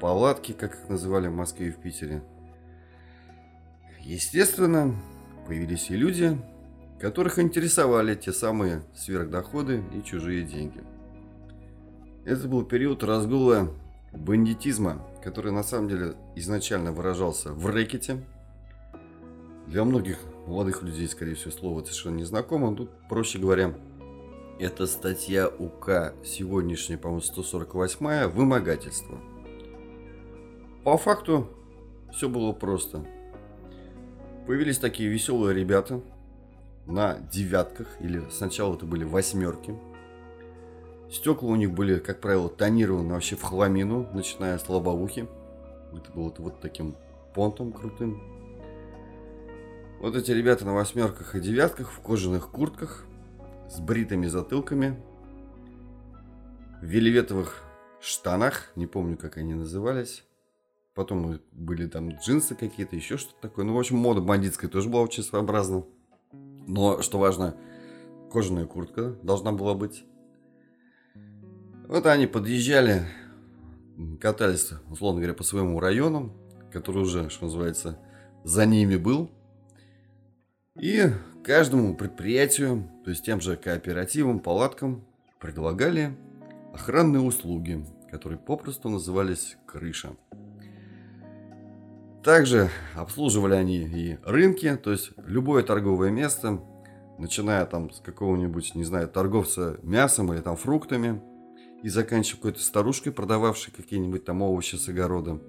палатки, как их называли в Москве и в Питере. Естественно, появились и люди, которых интересовали те самые сверхдоходы и чужие деньги. Это был период разгула бандитизма, который на самом деле изначально выражался в рэкете. Для многих молодых людей, скорее всего, слово совершенно незнакомо. Тут, проще говоря, это статья УК сегодняшняя, по-моему, 148 «Вымогательство». По факту все было просто. Появились такие веселые ребята на девятках, или сначала это были восьмерки – Стекла у них были, как правило, тонированы вообще в хламину, начиная с лобовухи. Это было вот таким понтом крутым. Вот эти ребята на восьмерках и девятках в кожаных куртках с бритыми затылками, в веливетовых штанах, не помню, как они назывались. Потом были там джинсы какие-то, еще что-то такое. Ну, в общем, мода бандитская тоже была очень своеобразна. Но, что важно, кожаная куртка должна была быть. Вот они подъезжали, катались, условно говоря, по своему району, который уже, что называется, за ними был. И каждому предприятию, то есть тем же кооперативам, палаткам, предлагали охранные услуги, которые попросту назывались крыша. Также обслуживали они и рынки, то есть любое торговое место, начиная там с какого-нибудь, не знаю, торговца мясом или там фруктами – и заканчивая какой-то старушкой, продававшей какие-нибудь там овощи с огорода.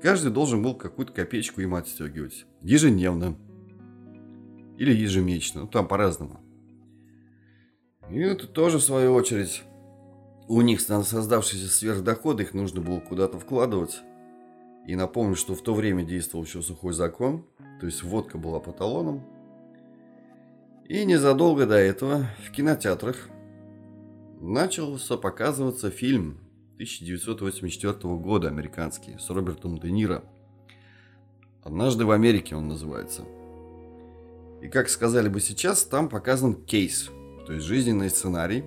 Каждый должен был какую-то копеечку им отстегивать. Ежедневно. Или ежемесячно. Ну, там по-разному. И это тоже, в свою очередь, у них создавшиеся сверхдоходы, их нужно было куда-то вкладывать. И напомню, что в то время действовал еще сухой закон, то есть водка была по талонам. И незадолго до этого в кинотеатрах начался показываться фильм 1984 года американский с Робертом Де Ниро. «Однажды в Америке» он называется. И как сказали бы сейчас, там показан кейс, то есть жизненный сценарий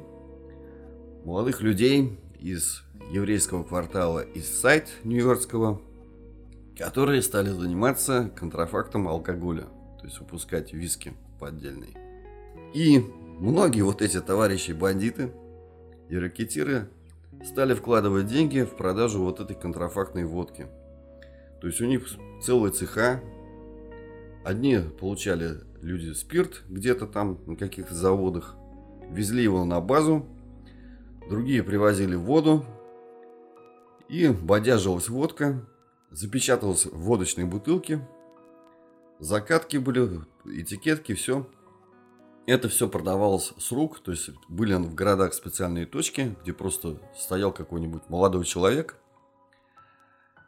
молодых людей из еврейского квартала из сайт Нью-Йоркского, которые стали заниматься контрафактом алкоголя, то есть выпускать виски поддельные. И многие вот эти товарищи бандиты – и ракетиры стали вкладывать деньги в продажу вот этой контрафактной водки. То есть у них целые цеха. Одни получали люди спирт где-то там на каких-то заводах, везли его на базу, другие привозили воду, и бодяжилась водка, запечаталась в водочной бутылке, закатки были, этикетки, все. Это все продавалось с рук, то есть были в городах специальные точки, где просто стоял какой-нибудь молодой человек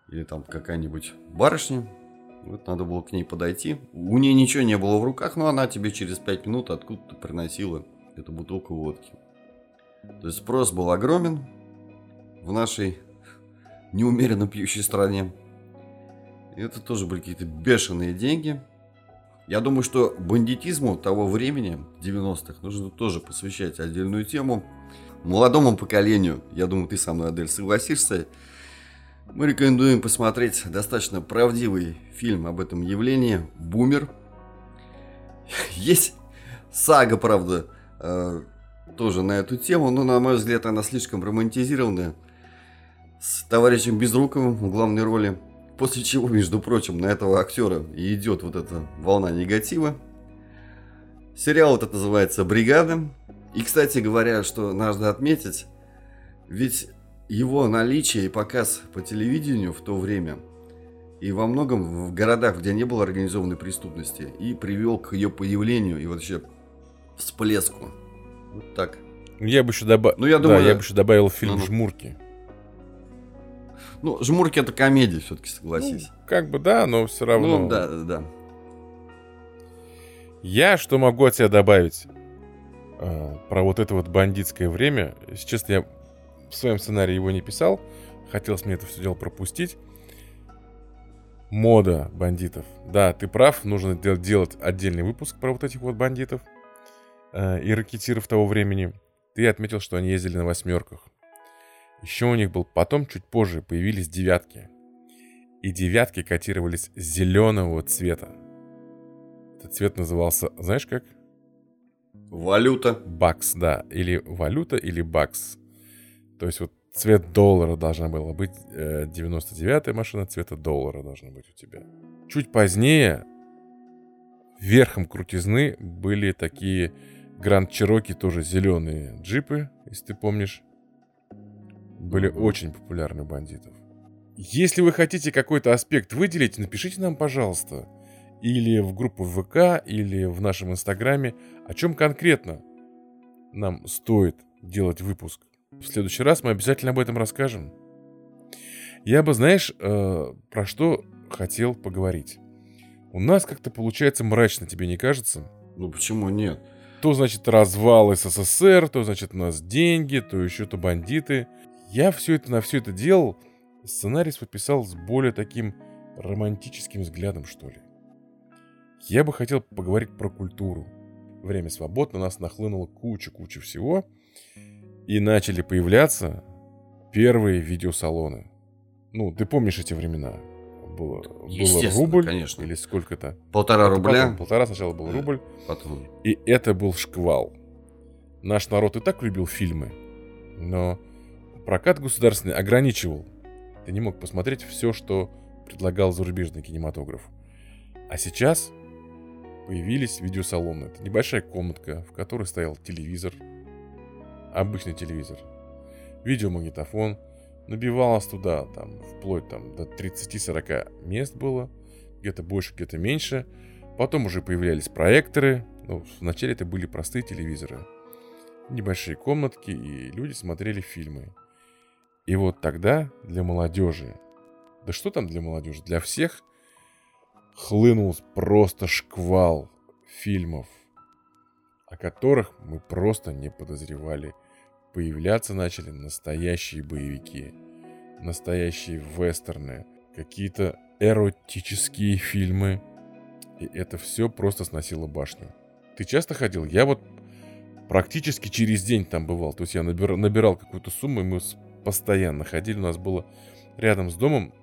или там какая-нибудь барышня. Вот надо было к ней подойти. У нее ничего не было в руках, но она тебе через 5 минут откуда-то приносила эту бутылку водки. То есть спрос был огромен в нашей неумеренно пьющей стране. Это тоже были какие-то бешеные деньги. Я думаю, что бандитизму того времени, 90-х, нужно тоже посвящать отдельную тему. Молодому поколению, я думаю, ты со мной, Адель, согласишься, мы рекомендуем посмотреть достаточно правдивый фильм об этом явлении «Бумер». [laughs] Есть сага, правда, э, тоже на эту тему, но, на мой взгляд, она слишком романтизированная. С товарищем Безруковым в главной роли. После чего, между прочим, на этого актера и идет вот эта волна негатива. Сериал этот называется «Бригада». И, кстати говоря, что надо отметить, ведь его наличие и показ по телевидению в то время и во многом в городах, где не было организованной преступности, и привел к ее появлению и вообще всплеску. Вот так. Я бы еще, добав... Ну, я думаю, да, я бы еще добавил фильм Ну-ну. «Жмурки». Ну, жмурки это комедия, все-таки согласись. Ну, как бы да, но все равно. Ну, да, да, да. Я что могу от себя добавить э, про вот это вот бандитское время? Если честно, я в своем сценарии его не писал. Хотелось мне это все дело пропустить. Мода бандитов. Да, ты прав, нужно дел- делать отдельный выпуск про вот этих вот бандитов э, и ракетиров того времени. Ты отметил, что они ездили на восьмерках. Еще у них был потом, чуть позже, появились девятки. И девятки котировались зеленого цвета. Этот цвет назывался, знаешь как? Валюта. Бакс, да. Или валюта, или бакс. То есть вот цвет доллара должна была быть. э, 99-я машина цвета доллара должна быть у тебя. Чуть позднее верхом крутизны были такие Гранд Чироки, тоже зеленые джипы, если ты помнишь. Были очень популярны у бандитов. Если вы хотите какой-то аспект выделить, напишите нам, пожалуйста. Или в группу ВК, или в нашем Инстаграме. О чем конкретно нам стоит делать выпуск. В следующий раз мы обязательно об этом расскажем. Я бы, знаешь, э, про что хотел поговорить. У нас как-то получается мрачно, тебе не кажется? Ну почему нет? То, значит, развал СССР, то, значит, у нас деньги, то еще то бандиты. Я все это на все это делал, сценарий свой писал с более таким романтическим взглядом, что ли. Я бы хотел поговорить про культуру. Время свободно, нас нахлынуло куча-куча всего. И начали появляться первые видеосалоны. Ну, ты помнишь эти времена? Было, было рубль конечно. или сколько-то. Полтора Это рубля. потом, полтора сначала был Да. рубль. Потом. И это был шквал. Наш народ и так любил фильмы, но прокат государственный ограничивал. Ты не мог посмотреть все, что предлагал зарубежный кинематограф. А сейчас появились видеосалоны. Это небольшая комнатка, в которой стоял телевизор, обычный телевизор, видеомагнитофон, набивалось туда, там, вплоть там, до 30-40 мест было, где-то больше, где-то меньше. Потом уже появлялись проекторы. Ну, вначале это были простые телевизоры. Небольшие комнатки, и люди смотрели фильмы. И вот тогда для молодежи, да что там для молодежи, для всех хлынул просто шквал фильмов, о которых мы просто не подозревали. Появляться начали настоящие боевики, настоящие вестерны, какие-то эротические фильмы. И это все просто сносило башню. Ты часто ходил? Я вот практически через день там бывал. То есть я набира- набирал какую-то сумму, и мы постоянно ходили. У нас было рядом с домом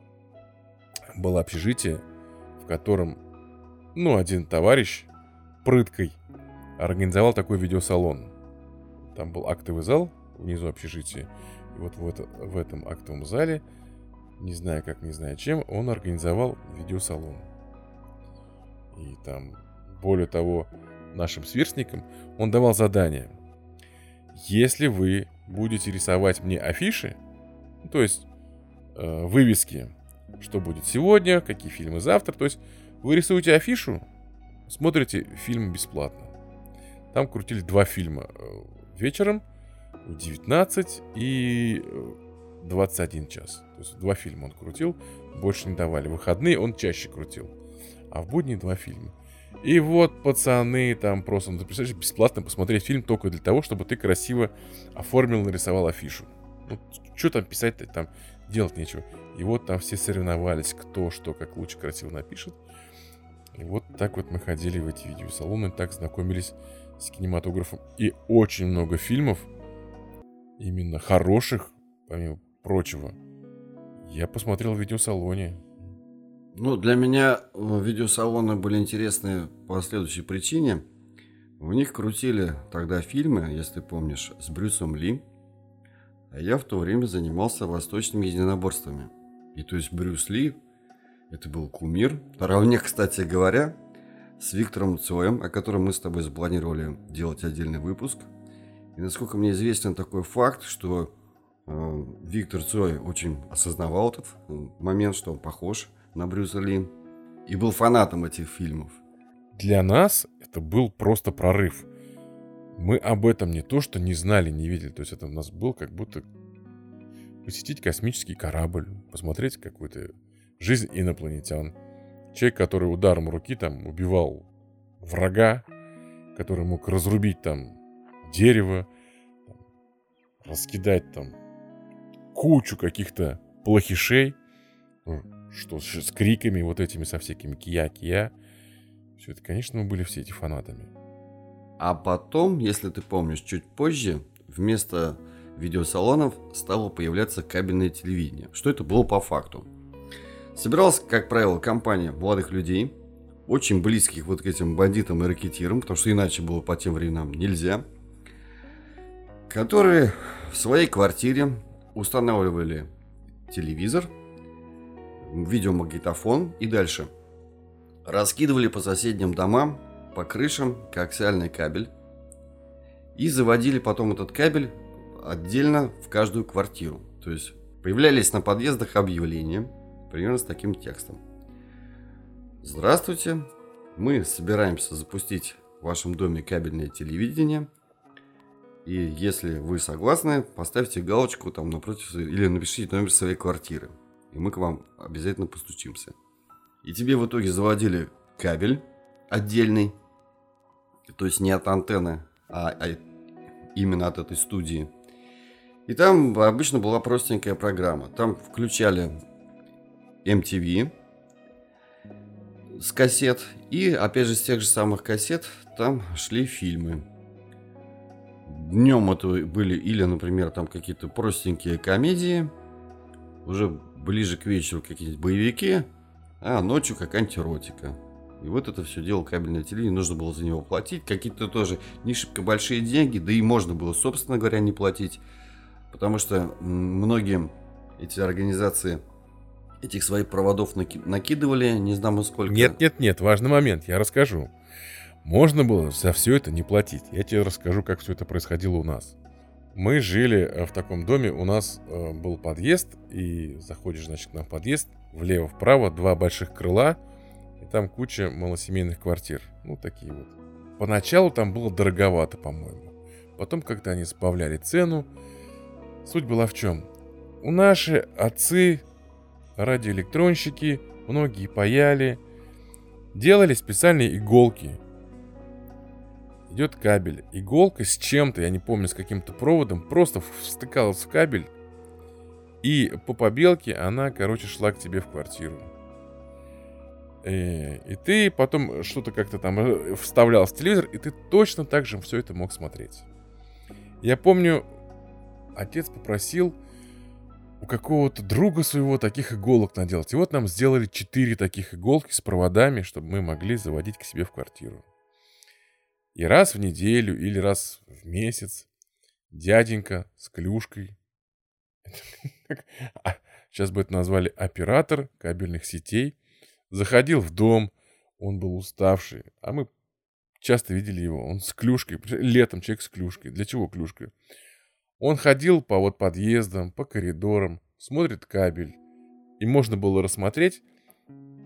было общежитие, в котором, ну, один товарищ прыткой организовал такой видеосалон. Там был актовый зал внизу общежития. И вот в, это- в этом актовом зале, не знаю как, не знаю чем, он организовал видеосалон. И там, более того, нашим сверстникам он давал задание. Если вы будете рисовать мне афиши, то есть э, вывески, что будет сегодня, какие фильмы завтра, то есть вы рисуете афишу, смотрите фильм бесплатно. Там крутили два фильма э, вечером в 19 и э, 21 час. То есть два фильма он крутил, больше не давали. Выходные он чаще крутил. А в будни два фильма. И вот, пацаны, там просто, ну, представляешь, бесплатно посмотреть фильм только для того, чтобы ты красиво оформил, нарисовал афишу. Ну, что там писать-то, там делать нечего. И вот там все соревновались, кто что, как лучше красиво напишет. И вот так вот мы ходили в эти видеосалоны, так знакомились с кинематографом. И очень много фильмов, именно хороших, помимо прочего, я посмотрел в видеосалоне. Ну, для меня э, видеосалоны были интересны по следующей причине. В них крутили тогда фильмы, если помнишь, с Брюсом Ли. А я в то время занимался восточными единоборствами. И то есть Брюс Ли, это был кумир. Наравне, кстати говоря, с Виктором Цоем, о котором мы с тобой запланировали делать отдельный выпуск. И насколько мне известен такой факт, что э, Виктор Цой очень осознавал этот э, момент, что он похож на Брюса Ли и был фанатом этих фильмов. Для нас это был просто прорыв. Мы об этом не то, что не знали, не видели. То есть это у нас был как будто посетить космический корабль, посмотреть какую-то жизнь инопланетян. Человек, который ударом руки там убивал врага, который мог разрубить там дерево, раскидать там кучу каких-то плохишей, что с криками вот этими со всякими кия-кия. Все это, конечно, мы были все эти фанатами. А потом, если ты помнишь, чуть позже, вместо видеосалонов стало появляться кабельное телевидение. Что это было по факту? Собиралась, как правило, компания молодых людей, очень близких вот к этим бандитам и ракетирам, потому что иначе было по тем временам нельзя, которые в своей квартире устанавливали телевизор, видеомагнитофон и дальше раскидывали по соседним домам, по крышам коаксиальный кабель и заводили потом этот кабель отдельно в каждую квартиру. То есть появлялись на подъездах объявления, примерно с таким текстом. Здравствуйте, мы собираемся запустить в вашем доме кабельное телевидение. И если вы согласны, поставьте галочку там напротив или напишите номер своей квартиры. И мы к вам обязательно постучимся. И тебе в итоге заводили кабель отдельный, то есть не от антенны, а, а именно от этой студии. И там обычно была простенькая программа. Там включали MTV с кассет. И опять же с тех же самых кассет там шли фильмы. Днем это были или, например, там какие-то простенькие комедии. Уже ближе к вечеру какие-нибудь боевики. А ночью какая-нибудь эротика. И вот это все дело кабельное телевидение, нужно было за него платить. Какие-то тоже не шибко большие деньги, да и можно было, собственно говоря, не платить. Потому что многие эти организации этих своих проводов наки- накидывали, не знаю сколько. Нет, нет, нет, важный момент, я расскажу. Можно было за все это не платить. Я тебе расскажу, как все это происходило у нас. Мы жили э, в таком доме, у нас э, был подъезд, и заходишь, значит, на подъезд, влево-вправо, два больших крыла, и там куча малосемейных квартир. Ну, такие вот. Поначалу там было дороговато, по-моему. Потом, когда они сбавляли цену, Суть была в чем? У наши отцы, радиоэлектронщики, многие паяли, делали специальные иголки. Идет кабель. Иголка с чем-то, я не помню, с каким-то проводом, просто встыкалась в кабель. И по побелке она, короче, шла к тебе в квартиру. И, э, и ты потом что-то как-то там э, вставлял в телевизор, и ты точно так же все это мог смотреть. Я помню, отец попросил у какого-то друга своего таких иголок наделать. И вот нам сделали четыре таких иголки с проводами, чтобы мы могли заводить к себе в квартиру. И раз в неделю или раз в месяц дяденька с клюшкой, [laughs] сейчас бы это назвали оператор кабельных сетей, заходил в дом, он был уставший, а мы часто видели его, он с клюшкой, летом человек с клюшкой. Для чего клюшка? Он ходил по вот подъездам, по коридорам, смотрит кабель. И можно было рассмотреть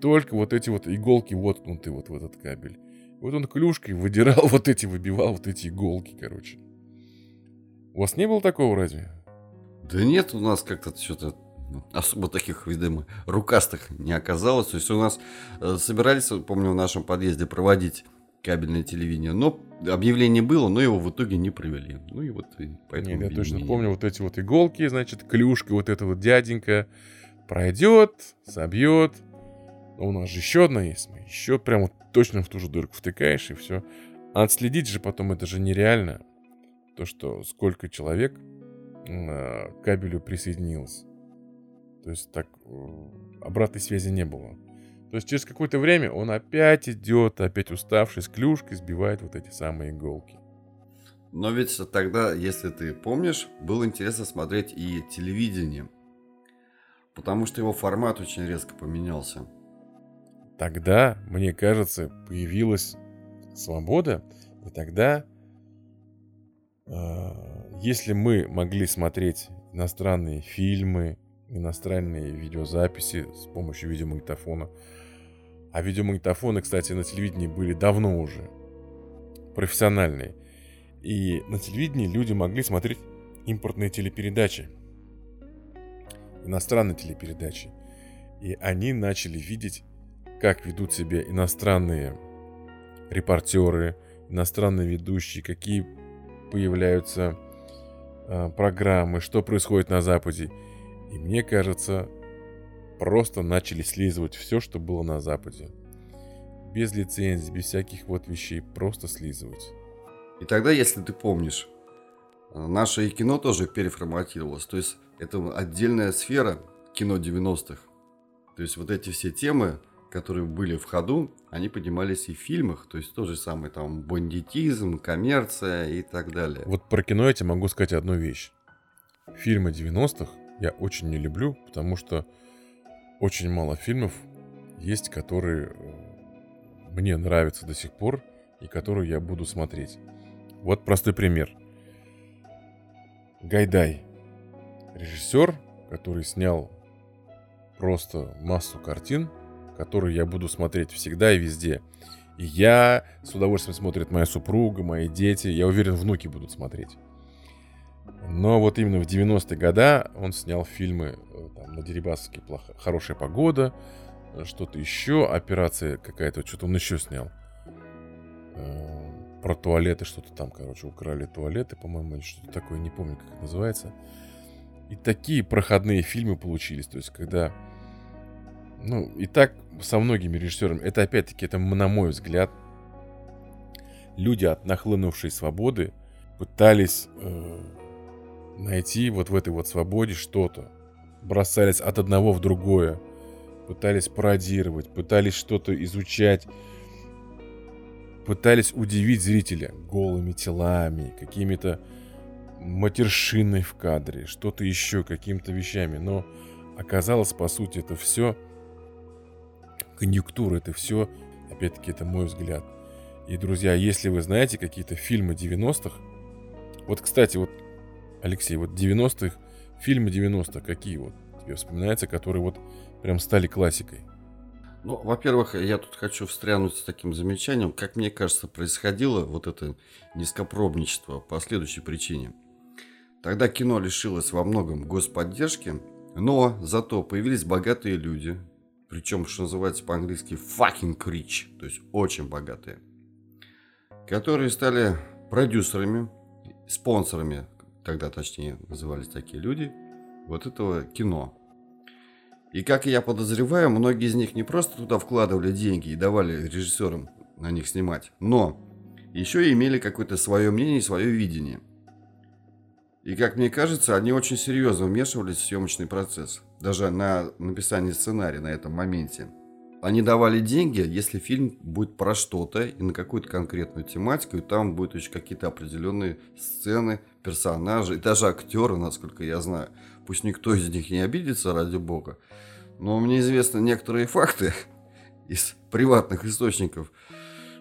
только вот эти вот иголки воткнуты вот в этот кабель. Вот он клюшкой выдирал [laughs] вот эти, выбивал вот эти иголки, короче. У вас не было такого разве? Да нет, у нас как-то что-то особо таких, видимо, рукастых не оказалось. То есть у нас э, собирались, помню, в нашем подъезде проводить кабельное телевидение. Но объявление было, но его в итоге не провели. Ну и вот и поэтому... Нет, я точно не... помню вот эти вот иголки, значит, клюшка, вот эта вот дяденька пройдет, собьет. Но у нас же еще одна есть. Мы еще прям вот точно в ту же дырку втыкаешь и все. А отследить же потом это же нереально. То, что сколько человек к кабелю присоединилось. То есть так э, обратной связи не было. То есть через какое-то время он опять идет, опять уставший, с клюшкой сбивает вот эти самые иголки. Но ведь тогда, если ты помнишь, было интересно смотреть и телевидение. Потому что его формат очень резко поменялся. Тогда, мне кажется, появилась свобода, и тогда, э, если мы могли смотреть иностранные фильмы, иностранные видеозаписи с помощью видеомагнитофона, а видеомагнитофоны, кстати, на телевидении были давно уже профессиональные, и на телевидении люди могли смотреть импортные телепередачи, иностранные телепередачи. И они начали видеть, как ведут себя иностранные репортеры, иностранные ведущие, какие появляются э, программы, что происходит на Западе. И мне кажется, просто начали слизывать все, что было на Западе. Без лицензий, без всяких вот вещей, просто слизывать. И тогда, если ты помнишь, э, наше кино тоже переформатировалось. То есть это отдельная сфера кино 90-х. То есть вот эти все темы, которые были в ходу, они поднимались и в фильмах. То есть то же самое там бандитизм, коммерция и так далее. Вот про кино я тебе могу сказать одну вещь. Фильмы 90-х я очень не люблю, потому что очень мало фильмов есть, которые э, мне нравятся до сих пор и которые я буду смотреть. Вот простой пример. Гайдай. Режиссер, который снял просто массу картин, которые я буду смотреть всегда и везде. И я с удовольствием смотрит моя супруга, мои дети. Я уверен, внуки будут смотреть. Но вот именно в 90-е годы он снял фильмы э, там, на Дерибасовске плохо, «Хорошая погода», э, что-то еще, операция какая-то, что-то он еще снял. Э, про туалеты что-то там, короче, украли туалеты, по-моему, или что-то такое, не помню, как это называется. И такие проходные фильмы получились, то есть когда, ну, и так со многими режиссерами, это опять-таки, это на мой взгляд, люди от нахлынувшей свободы пытались э, найти вот в этой вот свободе что-то. Бросались от одного в другое, пытались пародировать, пытались что-то изучать, пытались удивить зрителя голыми телами, какими-то матершиной в кадре, что-то еще, какими-то вещами. Но оказалось, по сути, это все конъюнктура, это все, опять-таки, это мой взгляд. И, друзья, если вы знаете какие-то фильмы 90-х, вот, кстати, вот, Алексей, вот 90-х, фильмы 90-х, какие вот тебе вспоминаются, которые вот прям стали классикой? Ну, во-первых, я тут хочу встрянуть с таким замечанием. Как мне кажется, происходило вот это низкопробничество по следующей причине. Тогда кино лишилось во многом господдержки, но зато появились богатые люди, причем, что называется по-английски, fucking rich, то есть очень богатые, которые стали продюсерами, спонсорами, тогда точнее назывались такие люди, вот этого кино. И как я подозреваю, многие из них не просто туда вкладывали деньги и давали режиссерам на них снимать, но еще и имели какое-то свое мнение и свое видение. И как мне кажется, они очень серьезно вмешивались в съемочный процесс, даже на написание сценария на этом моменте. Они давали деньги, если фильм будет про что-то и на какую-то конкретную тематику, и там будут еще какие-то определенные сцены, персонажи, и даже актеры, насколько я знаю. Пусть никто из них не обидится, ради бога. Но мне известны некоторые факты [laughs] из приватных источников,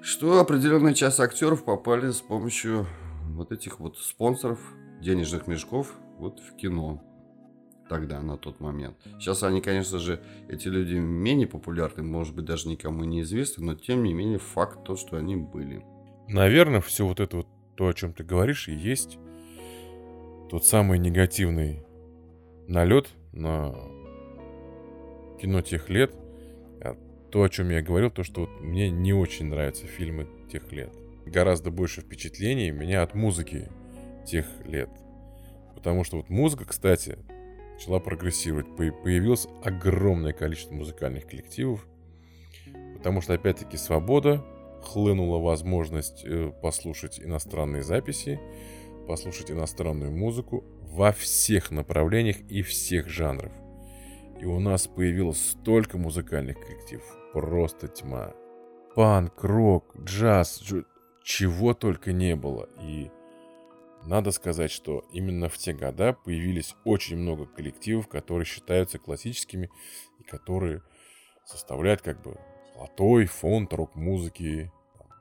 что определенная часть актеров попали с помощью вот этих вот спонсоров, денежных мешков вот в кино тогда, на тот момент. Сейчас они, конечно же, эти люди менее популярны, может быть, даже никому не известны, но тем не менее факт то, что они были. Наверное, все вот это вот, то, о чем ты говоришь, и есть тот самый негативный налет на кино тех лет. А то, о чем я говорил, то, что вот мне не очень нравятся фильмы тех лет. Гораздо больше впечатлений меня от музыки тех лет. Потому что вот музыка, кстати, начала прогрессировать. Появилось огромное количество музыкальных коллективов. Потому что, опять-таки, свобода, хлынула возможность э, послушать иностранные записи, послушать иностранную музыку во всех направлениях и всех жанров. И у нас появилось столько музыкальных коллективов. Просто тьма. Панк, рок, джаз, дж... чего только не было. И надо сказать, что именно в те года появились очень много коллективов, которые считаются классическими и которые составляют как бы золотой фонд рок-музыки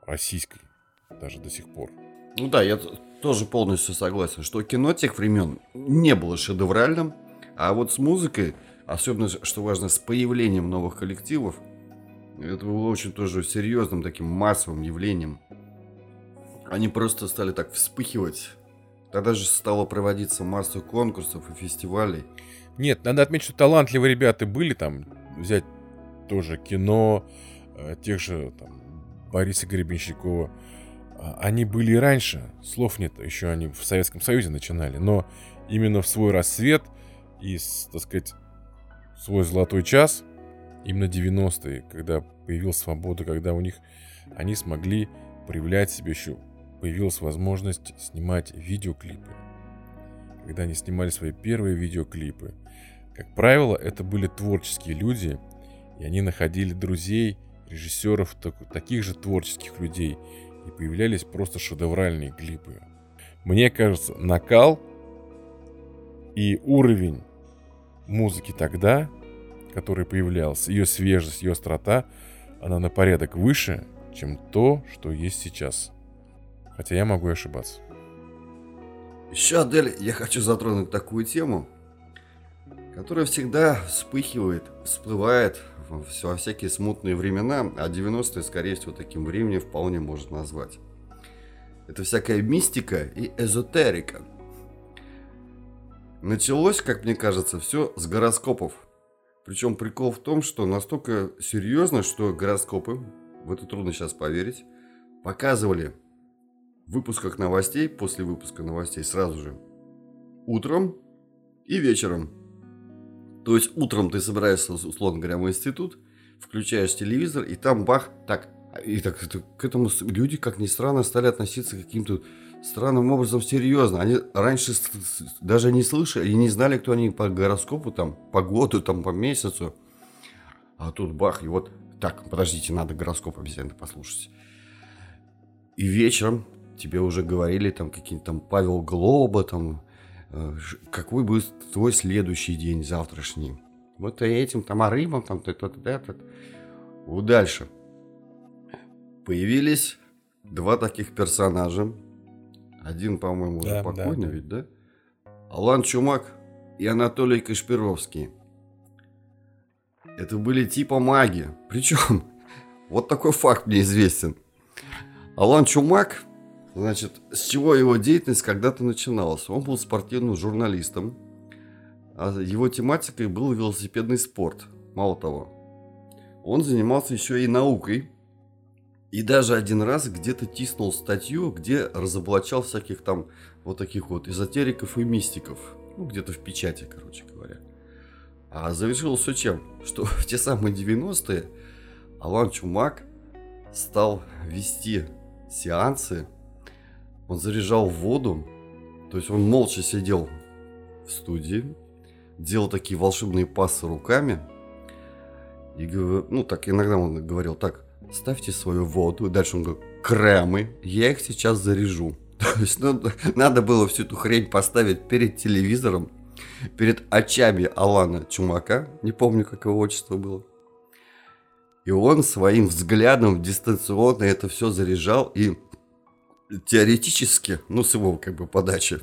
российской даже до сих пор. Ну да, я тоже полностью согласен, что кино тех времен не было шедевральным, а вот с музыкой, особенно, что важно, с появлением новых коллективов, это было очень тоже серьезным таким массовым явлением. Они просто стали так вспыхивать. Тогда же стало проводиться масса конкурсов и фестивалей. Нет, надо отметить, что талантливые ребята были там. Взять тоже кино, э, тех же там, Бориса Гребенщикова. А, они были и раньше, слов нет, еще они в Советском Союзе начинали, но именно в свой рассвет и, так сказать, свой золотой час, именно 90-е, когда появилась свобода, когда у них они смогли проявлять себя еще, появилась возможность снимать видеоклипы. Когда они снимали свои первые видеоклипы. Как правило, это были творческие люди, и они находили друзей, режиссеров, таких же творческих людей, и появлялись просто шедевральные клипы. Мне кажется, накал и уровень музыки тогда, который появлялся, ее свежесть, ее острота, она на порядок выше, чем то, что есть сейчас. Хотя я могу ошибаться. Еще, Адель, я хочу затронуть такую тему, которая всегда вспыхивает, всплывает во всякие смутные времена, а 90-е, скорее всего, таким временем вполне можно назвать. Это всякая мистика и эзотерика. Началось, как мне кажется, все с гороскопов. Причем прикол в том, что настолько серьезно, что гороскопы, в это трудно сейчас поверить, показывали выпусках новостей, после выпуска новостей сразу же, утром и вечером. То есть утром ты собираешься, условно говоря, в институт, включаешь телевизор, и там бах, так, и так к этому люди, как ни странно, стали относиться каким-то странным образом серьезно. Они раньше даже не слышали и не знали, кто они по гороскопу, там, по году, там, по месяцу. А тут бах, и вот, так, подождите, надо гороскоп обязательно послушать. И вечером тебе уже говорили там какие-то там Павел Глоба, там Э, какой будет твой следующий день завтрашний. Вот этим, там, а рыбам, там, этот, этот. Вот дальше. Появились два таких персонажа. Один, по-моему, уже да, покойный да, ведь, да? Алан Чумак и Анатолий Кашпировский. Это были типа маги. Причем, [laughs] вот такой факт мне известен. Алан Чумак Значит, с чего его деятельность когда-то начиналась? Он был спортивным журналистом, а его тематикой был велосипедный спорт. Мало того, он занимался еще и наукой. И даже один раз где-то тиснул статью, где разоблачал всяких там вот таких вот эзотериков и мистиков. Ну, где-то в печати, короче говоря. А завершилось все чем? Что в те самые 90-е Алан Чумак стал вести сеансы он заряжал воду, то есть он молча сидел в студии, делал такие волшебные пассы руками. И, ну, так иногда он говорил, так, ставьте свою воду. И дальше он говорит, кремы, я их сейчас заряжу. [laughs] То есть ну, надо было всю эту хрень поставить перед телевизором, перед очами Алана Чумака, не помню, как его отчество было. И он своим взглядом дистанционно это все заряжал и теоретически, ну, с его как бы подачи,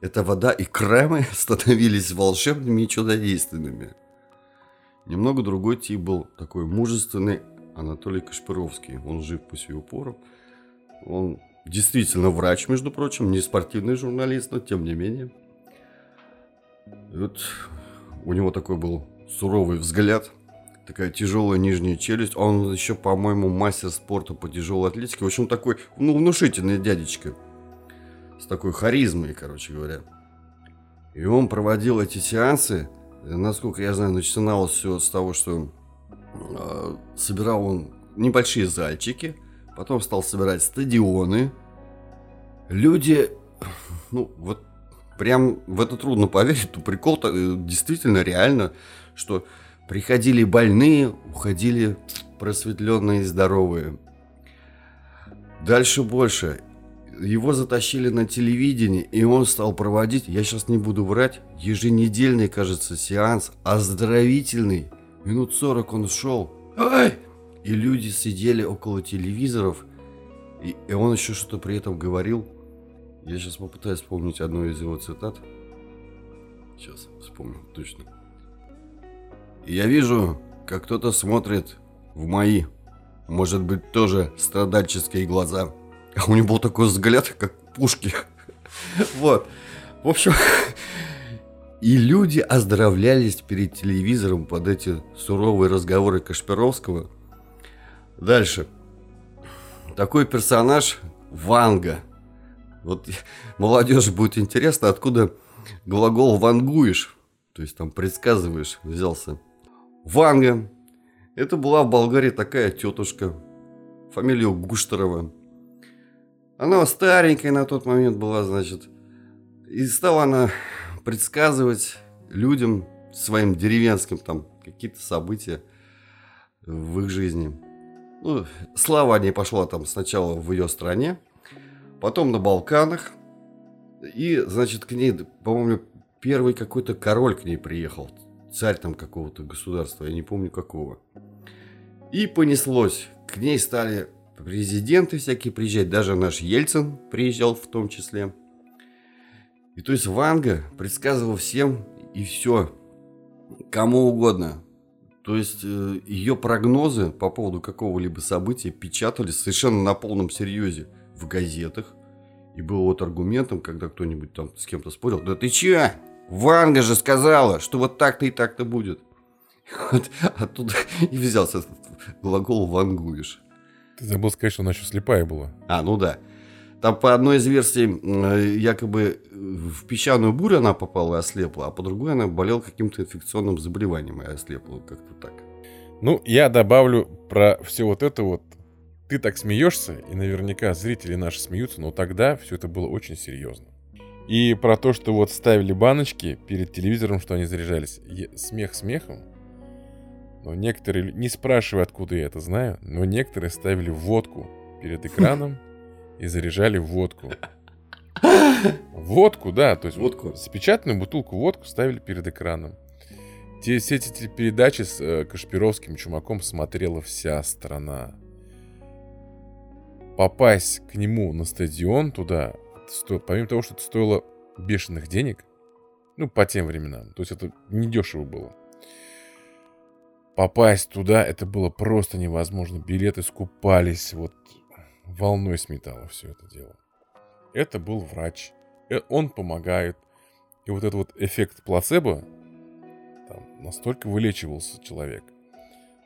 эта вода и кремы [laughs] становились волшебными и чудодейственными. Немного другой тип был такой мужественный Анатолий Кашпировский. Он жив по сию пору. Он действительно врач, между прочим, не спортивный журналист, но тем не менее. И вот у него такой был суровый взгляд – такая тяжелая нижняя челюсть. Он еще, по-моему, мастер спорта по тяжелой атлетике. В общем, такой, ну, внушительный дядечка. С такой харизмой, короче говоря. И он проводил эти сеансы. Насколько я знаю, начиналось все с того, что э, собирал он небольшие зальчики. Потом стал собирать стадионы. Люди, ну, вот прям в это трудно поверить, но прикол э, действительно реально что приходили больные, уходили просветленные и здоровые. Дальше больше. Его затащили на телевидение, и он стал проводить, я сейчас не буду врать, еженедельный, кажется, сеанс, оздоровительный. Минут 40 он шел. Ай! И люди сидели около телевизоров, и, и он еще что-то при этом говорил. Я сейчас попытаюсь вспомнить одну из его цитат. Сейчас вспомню, точно. Я вижу, как кто-то смотрит в мои, может быть, тоже страдальческие глаза. А у него был такой взгляд, как пушки. [laughs] Вот. В общем, [laughs] и люди оздоровлялись перед телевизором под эти суровые разговоры Кашпировского. Дальше. Такой персонаж Ванга. Вот [laughs] молодежи будет интересно, откуда глагол «вангуешь», то есть там предсказываешь, взялся. Ванга. Это была в Болгарии такая тетушка, фамилия Гуштерова. Она старенькая на тот момент была, значит. И стала она предсказывать людям, своим деревенским там, какие-то события в их жизни. Ну, слава о ней пошла там сначала в ее стране, потом на Балканах. И, значит, к ней, по-моему, первый какой-то король к ней приехал. Царь там какого-то государства, я не помню какого. И понеслось. К ней стали президенты всякие приезжать, даже наш Ельцин приезжал в том числе. И то есть Ванга предсказывал всем и все, кому угодно. То есть э, ее прогнозы по поводу какого-либо события печатались совершенно на полном серьезе в газетах. И был вот аргументом, когда кто-нибудь там с кем-то спорил, да ты че? Ванга же сказала, что вот так-то и так-то будет. Вот оттуда и взялся этот глагол «вангуешь». Ты забыл сказать, что она еще слепая была. А, ну да. Там по одной из версий якобы в песчаную бурю она попала и ослепла, а по другой она болела каким-то инфекционным заболеванием и ослепла как-то так. Ну, я добавлю про все вот это вот. Ты так смеешься, и наверняка зрители наши смеются, но тогда все это было очень серьезно. И про то, что вот ставили баночки перед телевизором, что они заряжались. Смех смехом, но некоторые, не спрашивая, откуда я это знаю, но некоторые ставили водку перед [laughs] экраном и заряжали водку. Водку, да, то есть водку. Спечатанную бутылку водку ставили перед экраном. Те, все эти передачи с э, Кашпировским Чумаком смотрела вся страна. Попасть к нему на стадион туда, сто, помимо того, что это стоило бешеных денег, ну, по тем временам, то есть это недешево было попасть туда, это было просто невозможно. Билеты скупались, вот волной сметало все это дело. Это был врач. Э, он помогает. И вот этот вот эффект плацебо, там настолько вылечивался человек,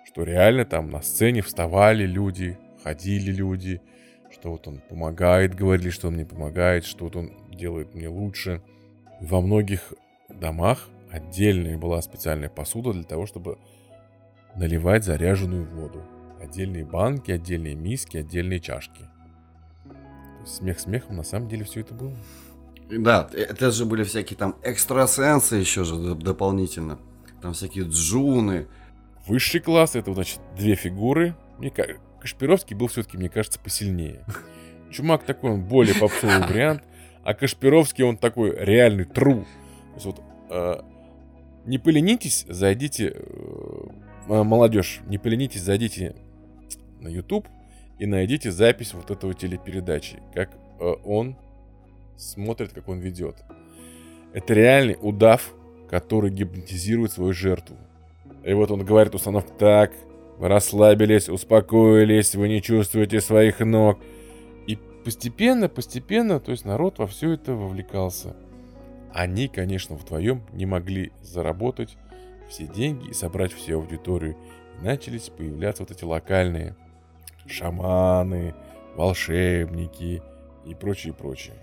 что реально там на сцене вставали люди, ходили люди, что вот он помогает, говорили, что он мне помогает, что вот он делает мне лучше. Во многих домах отдельная была специальная посуда для того, чтобы наливать заряженную воду. Отдельные банки, отдельные миски, отдельные чашки. Смех смехом, на самом деле все это было. Да, это же были всякие там экстрасенсы еще же дополнительно. Там всякие джуны. Высший класс, это, значит, две фигуры. Мне кажется, Кашпировский был все-таки, мне кажется, посильнее. Чумак такой, он более попсовый вариант. А Кашпировский, он такой реальный тру. То есть вот, э, не поленитесь, зайдите э, молодежь, не поленитесь, зайдите на YouTube и найдите запись вот этого телепередачи, как э, он смотрит, как он ведет. Это реальный удав, который гипнотизирует свою жертву. И вот он говорит установка так, вы расслабились, успокоились, вы не чувствуете своих ног. И постепенно, постепенно, то есть народ во все это вовлекался. Они, конечно, вдвоем не могли заработать все деньги и собрать всю аудиторию. И начались появляться вот эти локальные шаманы, волшебники и прочее, прочее.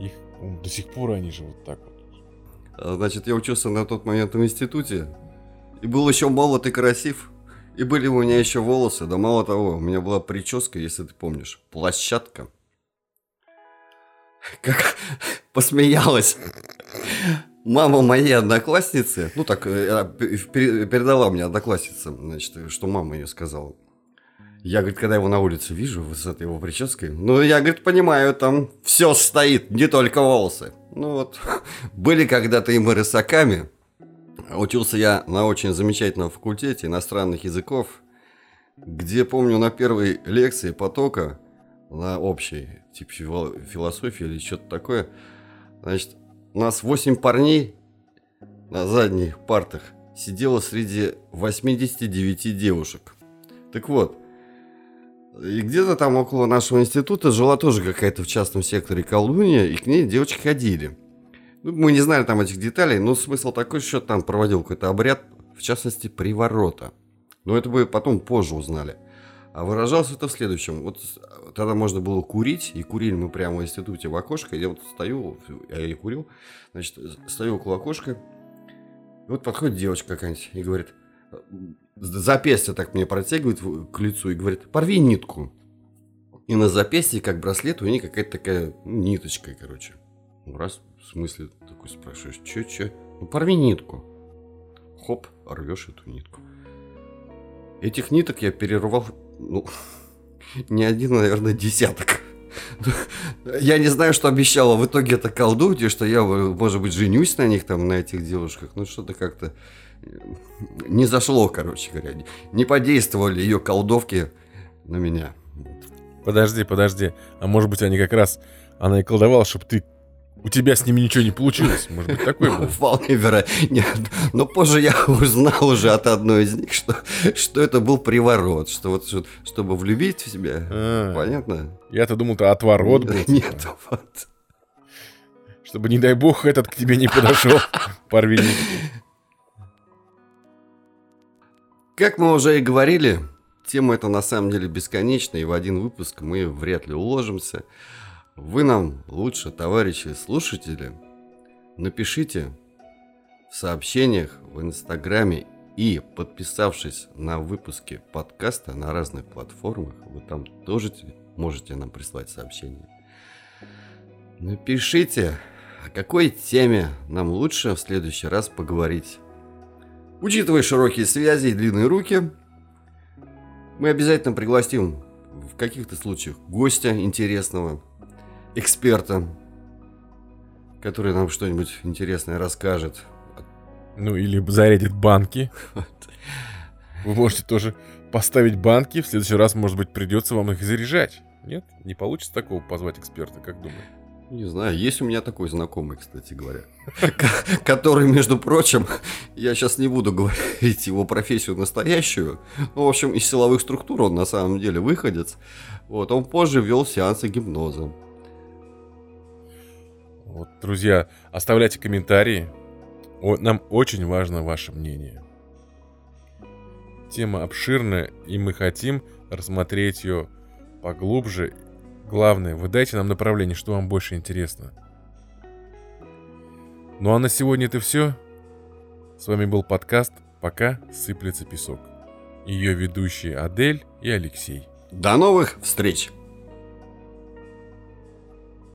Их до сих пор они же вот так вот. А, значит, я учился на тот момент в институте. И был еще молод и красив. И были у меня еще волосы. Да мало того, у меня была прическа, если ты помнишь. Площадка. Как [laughs] посмеялась. Мама моей одноклассницы, ну так, э, передала мне одноклассница, значит, что мама ее сказала. Я, говорит, когда его на улице вижу с этой его прической, ну, я, говорит, понимаю, там все стоит, не только волосы. Ну вот, [laughs] были когда-то и мы рысаками. Учился я на очень замечательном факультете иностранных языков, где, помню, на первой лекции потока, на общей, типа философии или что-то такое, значит, у нас 8 парней на задних партах сидело среди 89 девушек. Так вот, и где-то там около нашего института жила тоже какая-то в частном секторе колдунья, и к ней девочки ходили. Ну, мы не знали там этих деталей, но смысл такой, что там проводил какой-то обряд, в частности, приворота. Но это мы потом позже узнали. А выражался это в следующем. Вот тогда можно было курить, и курили мы прямо в институте в окошко. Я вот стою, я и курил, значит, стою около окошка. И вот подходит девочка какая-нибудь и говорит, запястье так мне протягивает к лицу и говорит, порви нитку. И на запястье, как браслет, у нее какая-то такая ну, ниточка, короче. Ну, раз, смысле, такой спрашиваешь, че, че? Ну, порви нитку. Хоп, рвешь эту нитку. Этих ниток я перервал ну, [laughs] не один, наверное, десяток. [laughs] Я не знаю, что обещала в итоге это колдунья, что я, может быть, женюсь на них, там, на этих девушках. Ну, что-то как-то э, не зашло, короче говоря. Не подействовали ее колдовки на меня. Подожди, подожди. А может быть, они как раз... Она и колдовала, чтобы ты у тебя с ними ничего не получилось. Может быть, такой был? [laughs] Вполне вероятно. Но позже я [laughs] узнал уже от одной из них, что, что это был приворот. Что вот чтобы влюбить в себя. А, Понятно? Я-то думал, это отворот был. Типа. Нет, [laughs] вот. Чтобы, не дай бог, этот к тебе не подошел. Порви Как мы уже и говорили, тема эта на самом деле бесконечная, и в один выпуск мы вряд ли уложимся. Вы нам лучше, товарищи слушатели, напишите в сообщениях в Инстаграме и подписавшись на выпуски подкаста на разных платформах, вы там тоже можете нам прислать сообщение. Напишите, о какой теме нам лучше в следующий раз поговорить. Учитывая широкие связи и длинные руки, мы обязательно пригласим в каких-то случаях гостя интересного, эксперта, который нам что-нибудь интересное расскажет. Ну, или зарядит банки. [laughs] Вы можете тоже поставить банки. В следующий раз, может быть, придется вам их заряжать. Нет? Не получится такого позвать эксперта, как думаете? Не знаю, есть у меня такой знакомый, кстати говоря, [laughs] который, между прочим, я сейчас не буду говорить его профессию настоящую, ну, в общем, из силовых структур он на самом деле выходец. Вот, он позже вел сеансы гипноза. Вот, друзья, оставляйте комментарии. О, нам очень важно ваше мнение. Тема обширная, и мы хотим рассмотреть ее поглубже. Главное, вы дайте нам направление, что вам больше интересно. Ну а на сегодня это все. С вами был подкаст «Пока сыплется песок». Ее ведущие Адель и Алексей. До новых встреч!